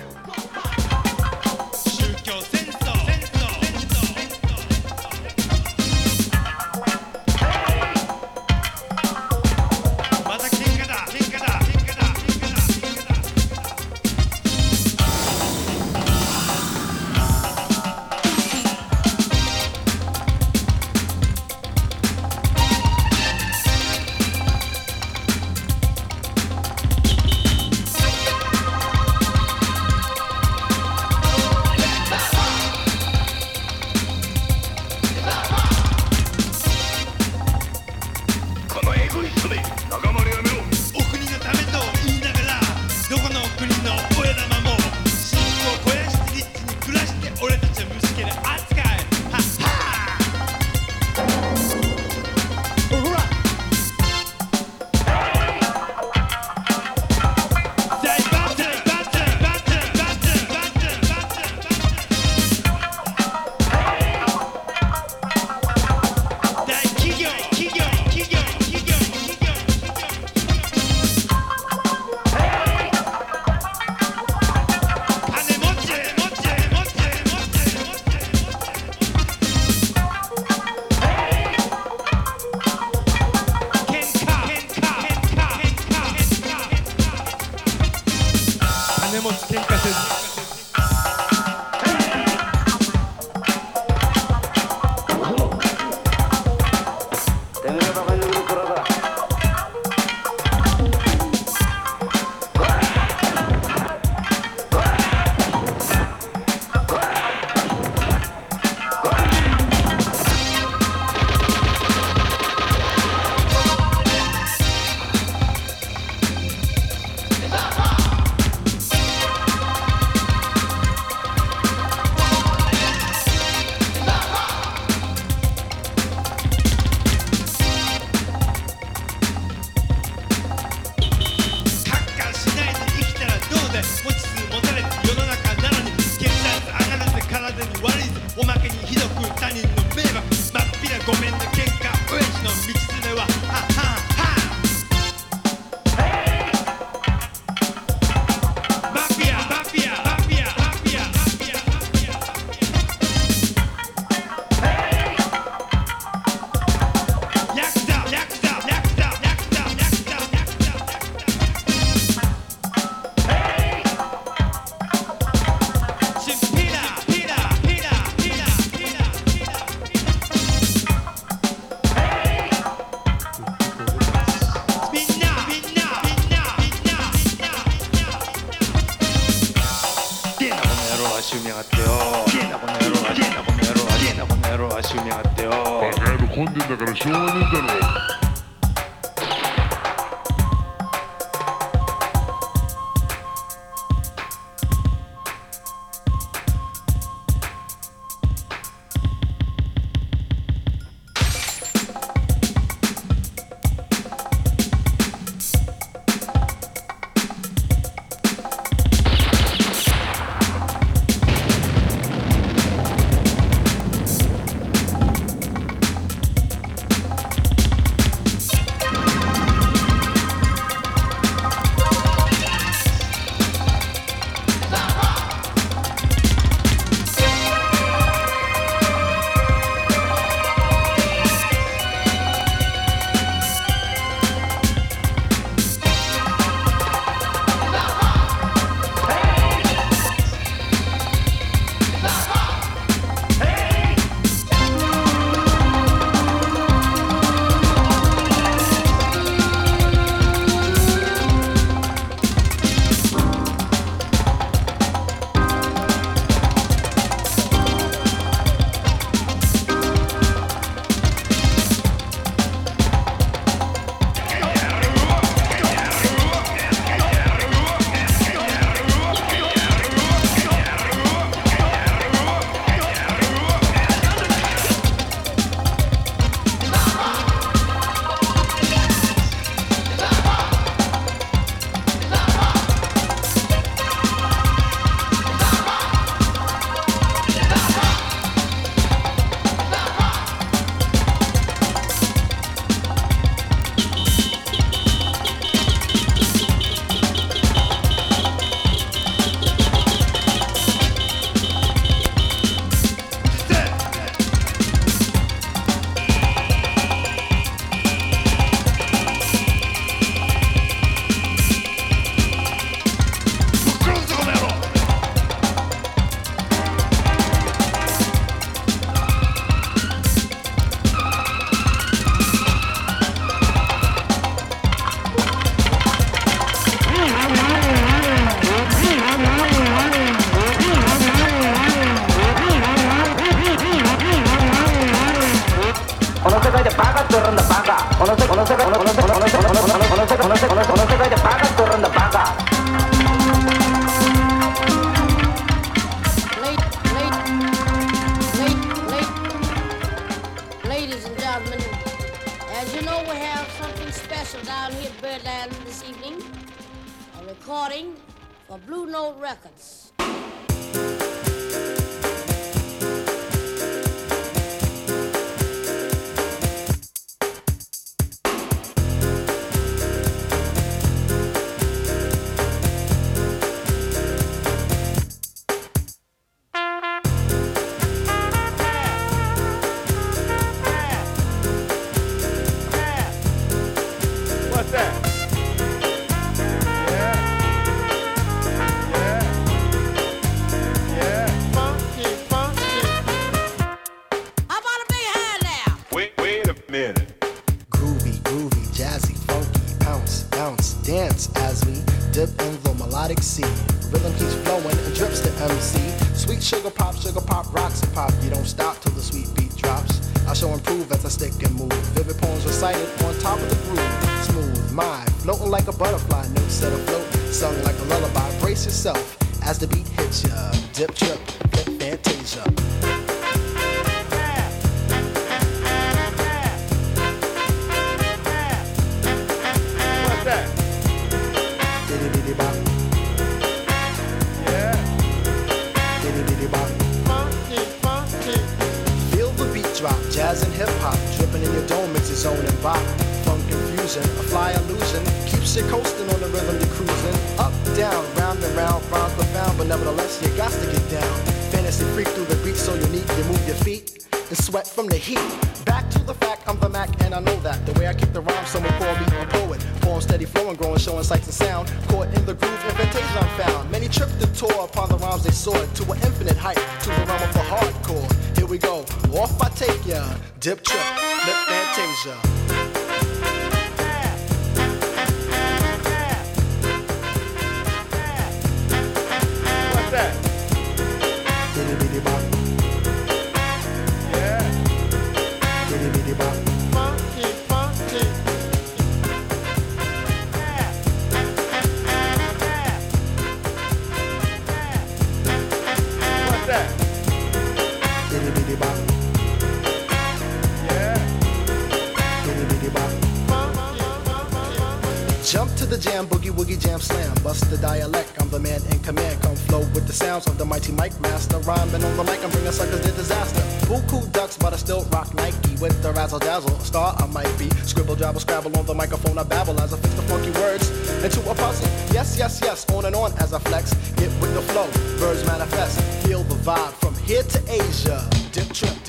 the dialect. I'm the man in command. Come flow with the sounds of the mighty mic master. Rhyming on the mic, I'm bringing suckers to disaster. Boo cool ducks, but I still rock Nike with the razzle dazzle. Star I might be. Scribble, jabble, scrabble on the microphone. I babble as I fix the funky words into a puzzle. Yes, yes, yes. On and on as I flex. Get with the flow. Birds manifest. Feel the vibe from here to Asia. Dip trip.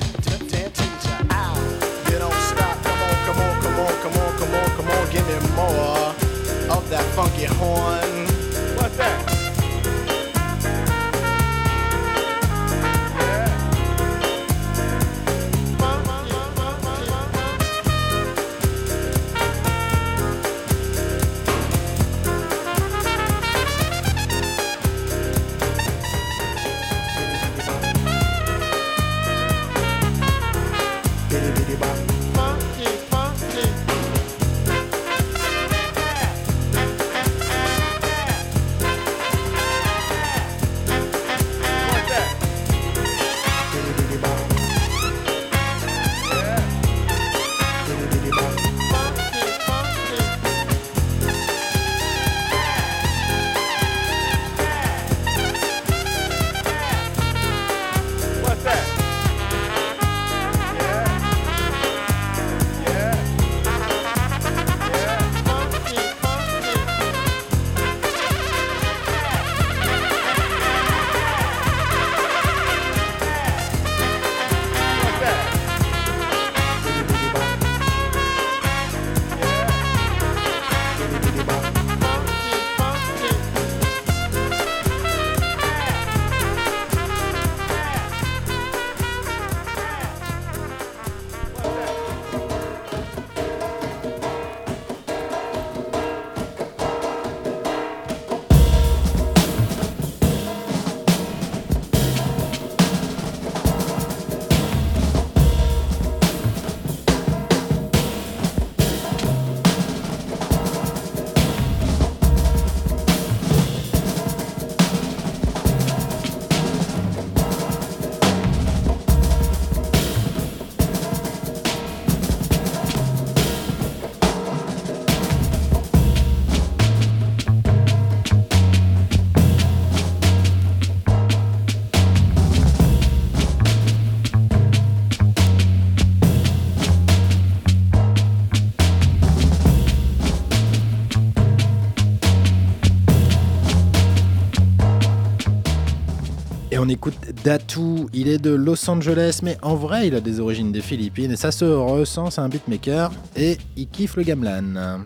On écoute Datu, il est de Los Angeles, mais en vrai il a des origines des Philippines et ça se ressent, c'est un beatmaker et il kiffe le gamelan.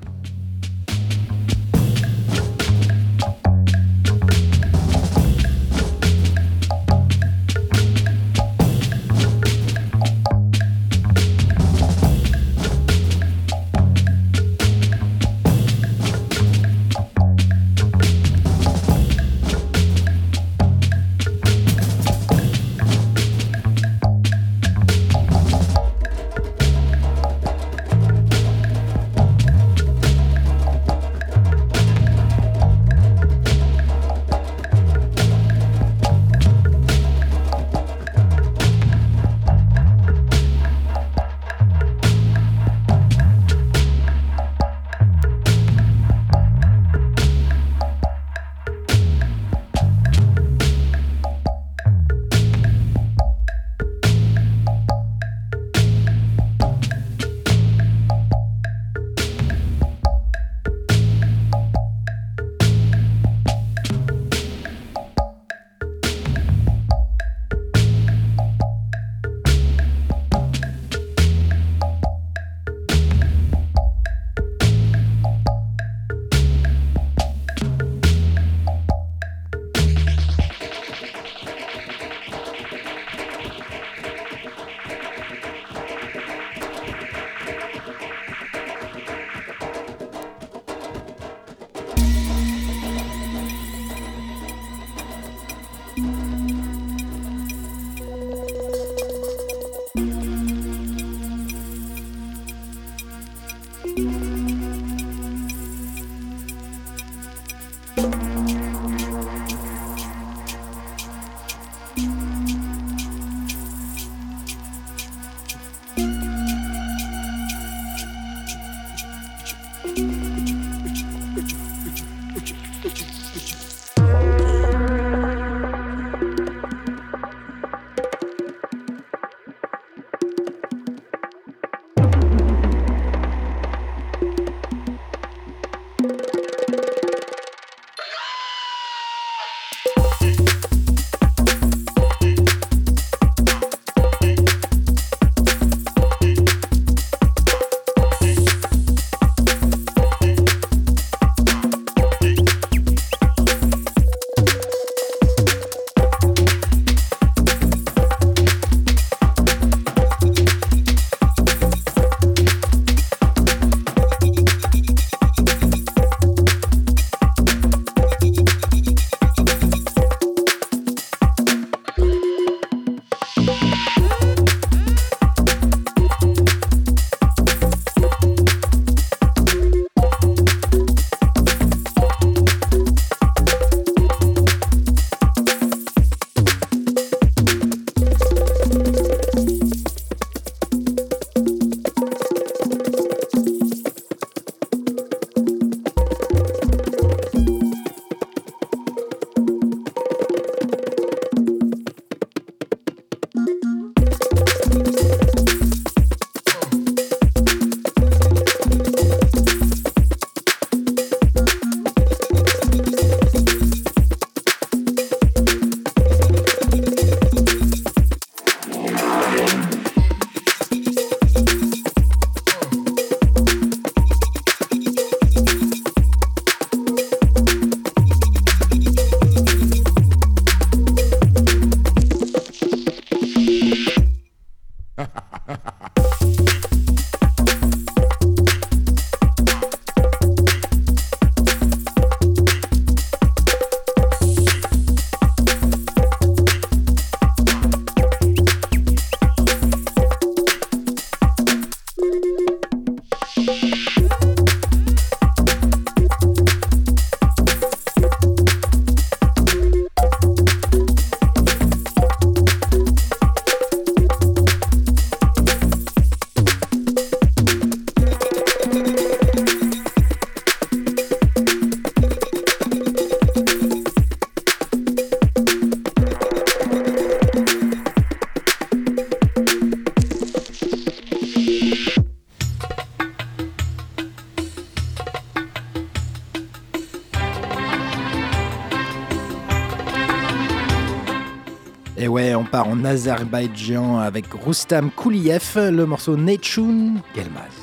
En Azerbaïdjan avec Rustam Kouliev, le morceau Nechun Gelmaz.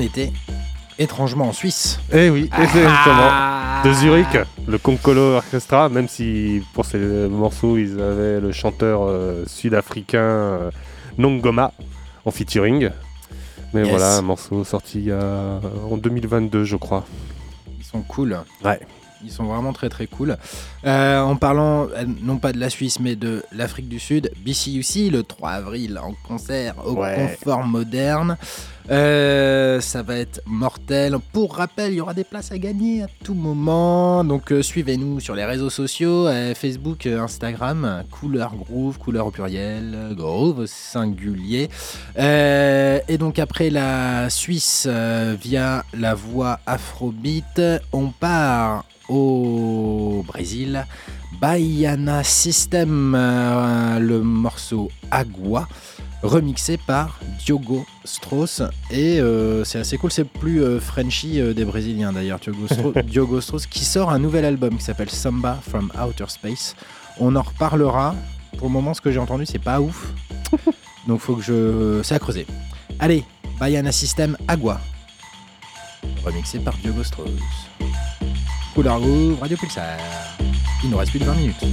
On était étrangement en Suisse. Eh oui, Ah. exactement. De Zurich, le Concolo Orchestra, même si pour ces morceaux, ils avaient le chanteur euh, sud-africain euh, Nongoma en featuring. Mais Yes. voilà, un morceau sorti en 2022, je crois. Ils sont cool. Ouais. Ils sont vraiment très très cool. Euh, en parlant non pas de la Suisse mais de l'Afrique du Sud, BCUC le 3 avril en concert au Ouais. Confort Moderne. Euh, ça va être mortel. Pour rappel, il y aura des places à gagner à tout moment. Donc euh, suivez-nous sur les réseaux sociaux, euh, Facebook, Instagram, Couleur Groove, couleur au pluriel, Groove singulier. Et donc après la Suisse via la voie Afrobeat, on part au Brésil. Baiana System, euh, le morceau Agua, remixé par Diogo Strauss. Et euh, c'est assez cool, c'est plus euh, Frenchy des Brésiliens d'ailleurs, Diogo, Strauss- Diogo Strauss, qui sort un nouvel album qui s'appelle Samba from Outer Space. On en reparlera. Pour le moment, ce que j'ai entendu, c'est pas ouf. Donc faut que je. C'est à creuser. Allez, Baiana System Agua. Remixé par Diogo Strauss. Radio Pulsar. Il nous reste plus de 20 minutes.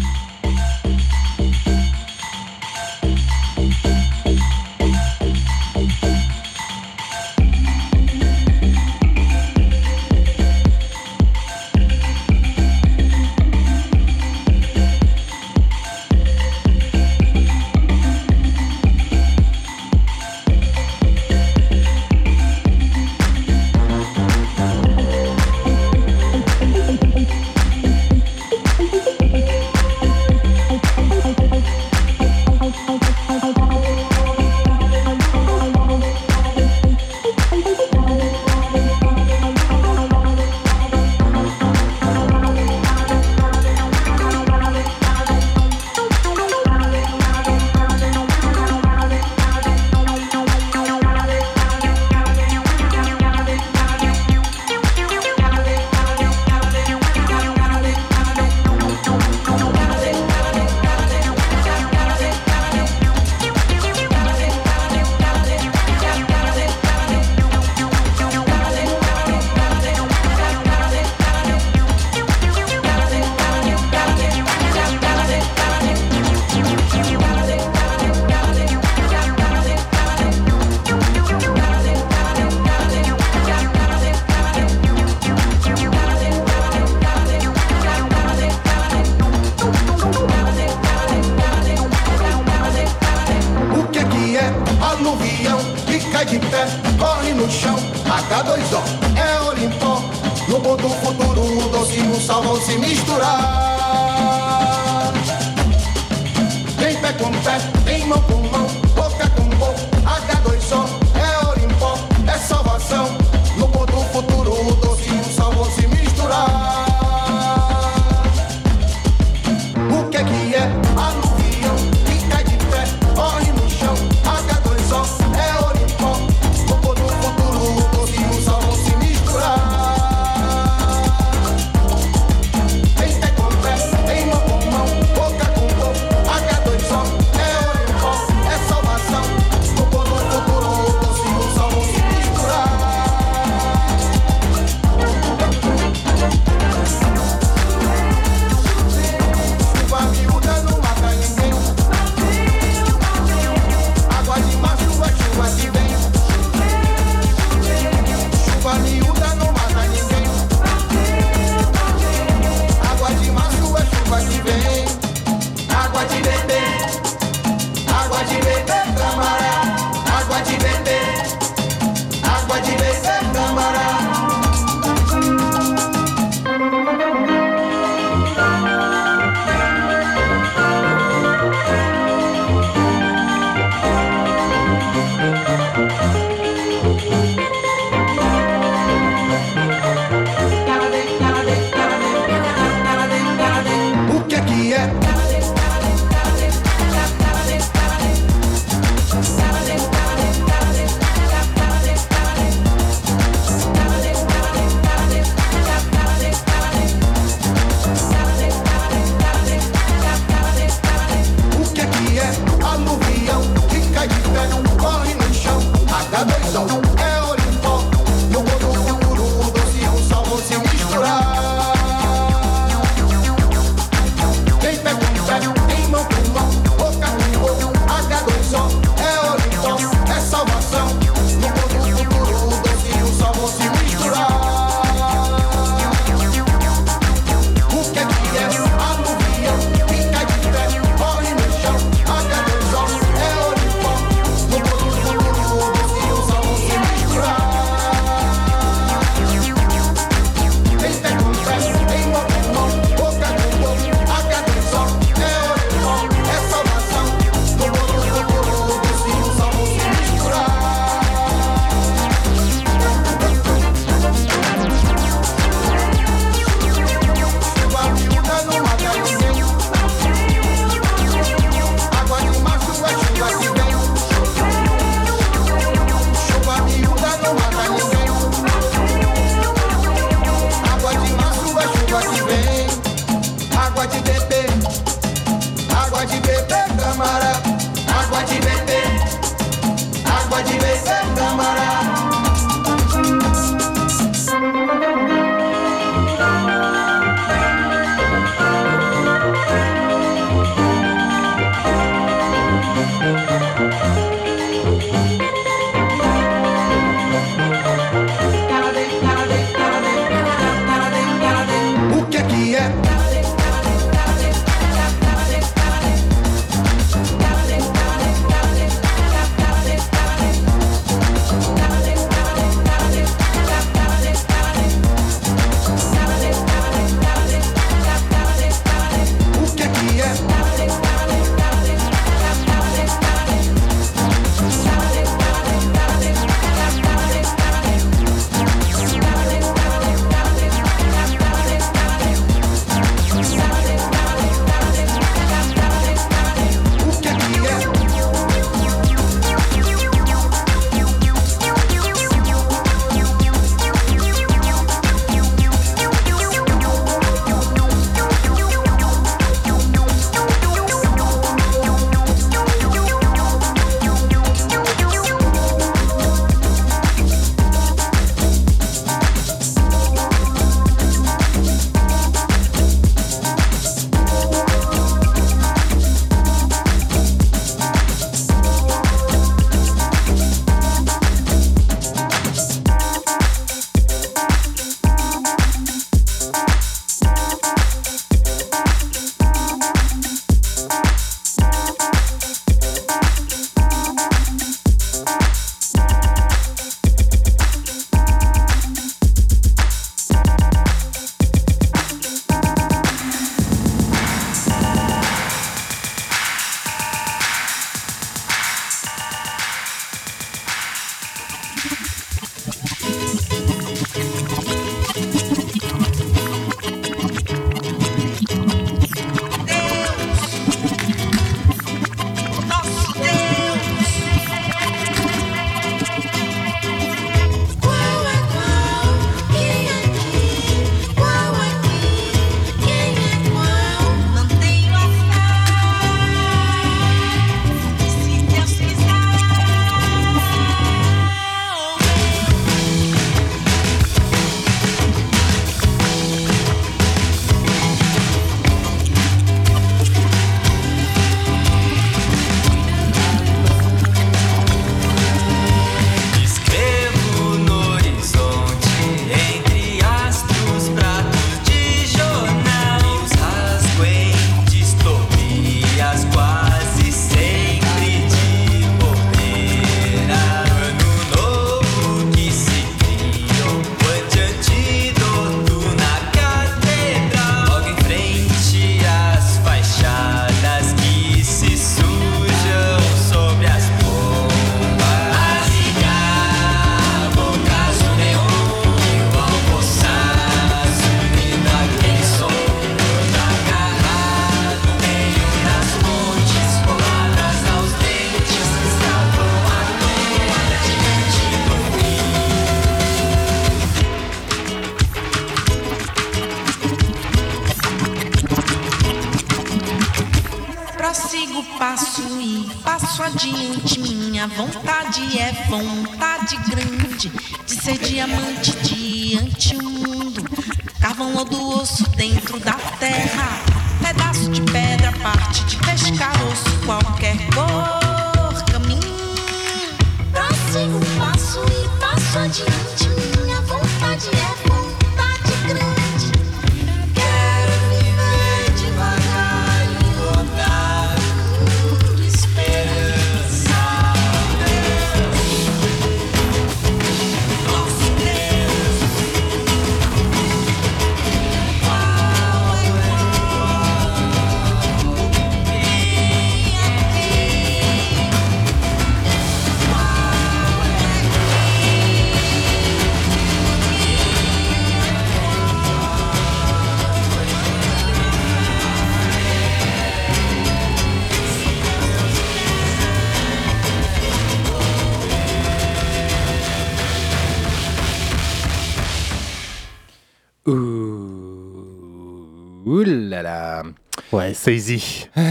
Ouais, Seizi. Ah,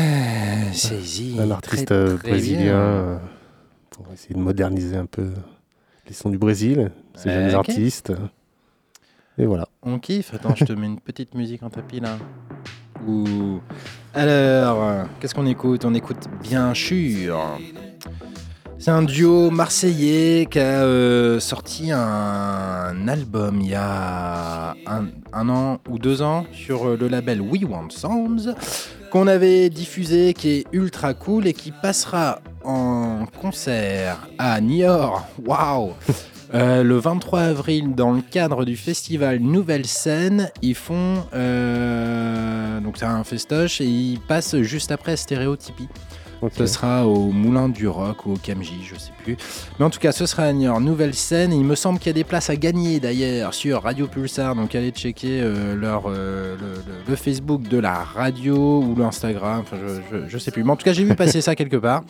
Seizi. Un artiste euh, très brésilien euh, pour essayer de moderniser un peu les sons du Brésil, ces jeunes Ok. artistes. Et voilà. On kiffe. Attends, je te mets une petite musique en tapis là. Ouh. Alors, euh, qu'est-ce qu'on écoute? On écoute bien sûr. C'est un duo marseillais qui a euh, sorti un album il y a un, un an ou deux ans sur euh, le label We Want Sounds qu'on avait diffusé, qui est ultra cool et qui passera en concert à Niort. Waouh Euh, le 23 avril, dans le cadre du festival Nouvelle Scène, ils font. euh, donc, c'est un festoche et ils passent juste après Stéréotypie. Ce sera au Moulin du Rock ou au Camji, je sais plus. Mais en tout cas, ce sera Niort, Nouvelle Scène. Il me semble qu'il y a des places à gagner d'ailleurs sur Radio Pulsar. Donc, allez checker euh, leur, euh, le, Facebook de la radio ou l'Instagram. Enfin, je, je, je sais plus. Mais en tout cas, j'ai vu passer ça quelque part.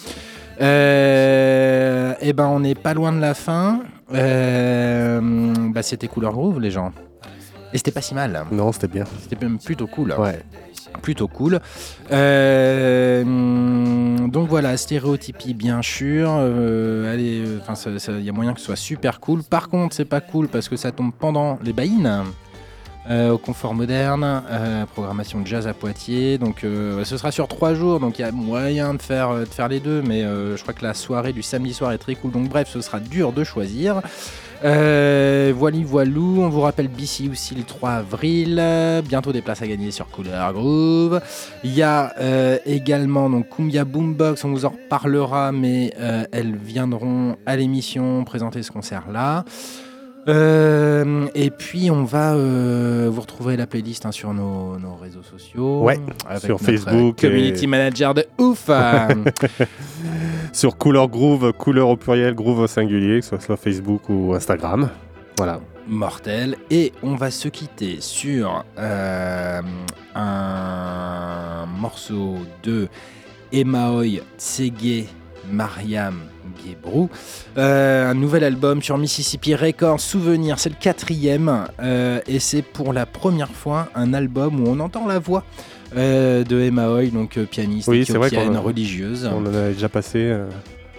Euh, et ben, on n'est pas loin de la fin. Euh, bah, c'était Couleur Groove, les gens. Et c'était pas si mal. Non, c'était bien. C'était même plutôt cool. Ouais. Plutôt cool. Euh, donc voilà, stéréotypie bien sûr. Euh, allez, euh, enfin, il y a moyen que ce soit super cool. Par contre, c'est pas cool parce que ça tombe pendant les baïnes. Euh, au confort moderne, euh, programmation de jazz à Poitiers. Donc euh, ce sera sur trois jours, donc il y a moyen de faire, de faire les deux, mais euh, je crois que la soirée du samedi soir est très cool. Donc bref, ce sera dur de choisir. Euh, voili voilou, on vous rappelle BC aussi le 3 avril, euh, bientôt des places à gagner sur Couleur Groove. Il y a euh, également donc Kumbia Boombox, on vous en reparlera, mais euh, elles viendront à l'émission présenter ce concert-là. Euh, et puis on va euh, vous retrouver la playlist hein, sur nos, nos réseaux sociaux. Ouais, sur Facebook Community et- manager de ouf. euh, Sur Couleur Groove, couleur au pluriel, groove au singulier, que ce soit sur Facebook ou Instagram. Voilà. mortel. Et on va se quitter sur euh, un morceau de Emaoy Tsege Mariam Euh, un nouvel album sur Mississippi Records, Souvenir, c'est le quatrième. euh, et c'est pour la première fois un album où on entend la voix euh, de Emaoy, donc euh, pianiste Oui, vrai éthiopienne a- religieuse. On en avait déjà passé.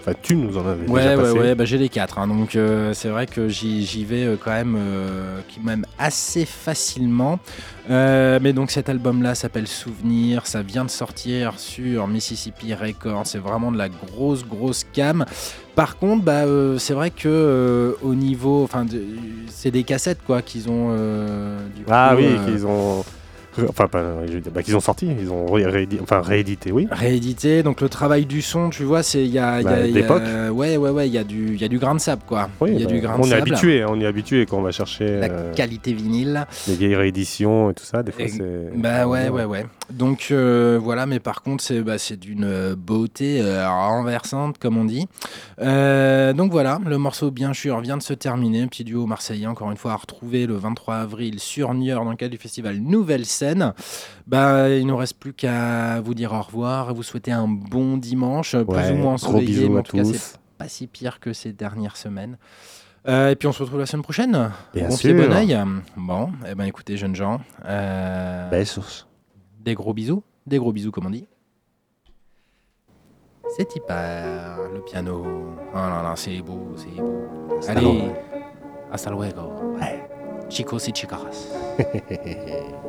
Enfin, tu nous en avais Ouais, déjà ouais, passé. ouais, bah, j'ai les quatre. hein, donc euh, c'est vrai que j'y vais euh, quand même, euh, qui- même assez facilement. Euh, mais donc cet album-là s'appelle Souvenir. Ça vient de sortir sur Mississippi Records. C'est vraiment de la grosse, grosse cam. Par contre, bah, euh, c'est vrai que euh, au niveau, enfin, de- c'est des cassettes quoi qu'ils ont. euh, du Ah coup, oui, euh, qu'ils ont. Enfin, pas, je veux dire, bah, qu'ils ont sorti, ils ont ré- réédi- enfin, réédité, oui. réédité. Donc le travail du son, tu vois, c'est il y a, y a- Bah, y a- ouais, ouais, ouais, il y a du, il y a du grain de sable quoi. Oui, il y a bah, du grain de on est sable. habitué, on est habitué quand on va chercher La euh, qualité vinyle. les vieilles rééditions et tout ça. Des fois, c'est. Bah ouais, ouais, ouais. Donc euh, voilà, mais par contre, c'est bah, d'une euh, beauté euh, renversante, comme on dit. Euh, donc voilà, le morceau bien sûr vient de se terminer. Petit duo marseillais, encore une fois, à retrouver le 23 avril sur Niort dans le cadre du festival Nouvelle Scène. Bah, il ne nous reste plus qu'à vous dire au revoir, à vous souhaiter un bon dimanche, plus Ouais, ou moins ensoleillé, mais en tout cas, tous. c'est pas si pire que ces dernières semaines. Euh, et puis on se retrouve la semaine prochaine. Bien bon pied, bon oeil. Bon, eh ben écoutez, jeunes gens. euh, Besos. Des gros bisous, des gros bisous comme on dit. C'est hyper le piano. Oh là là, c'est beau, c'est beau. Hasta Allez, luego. hasta luego. Chicos y chicas.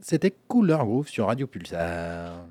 C'était Couleur Groove sur Radio Pulsar.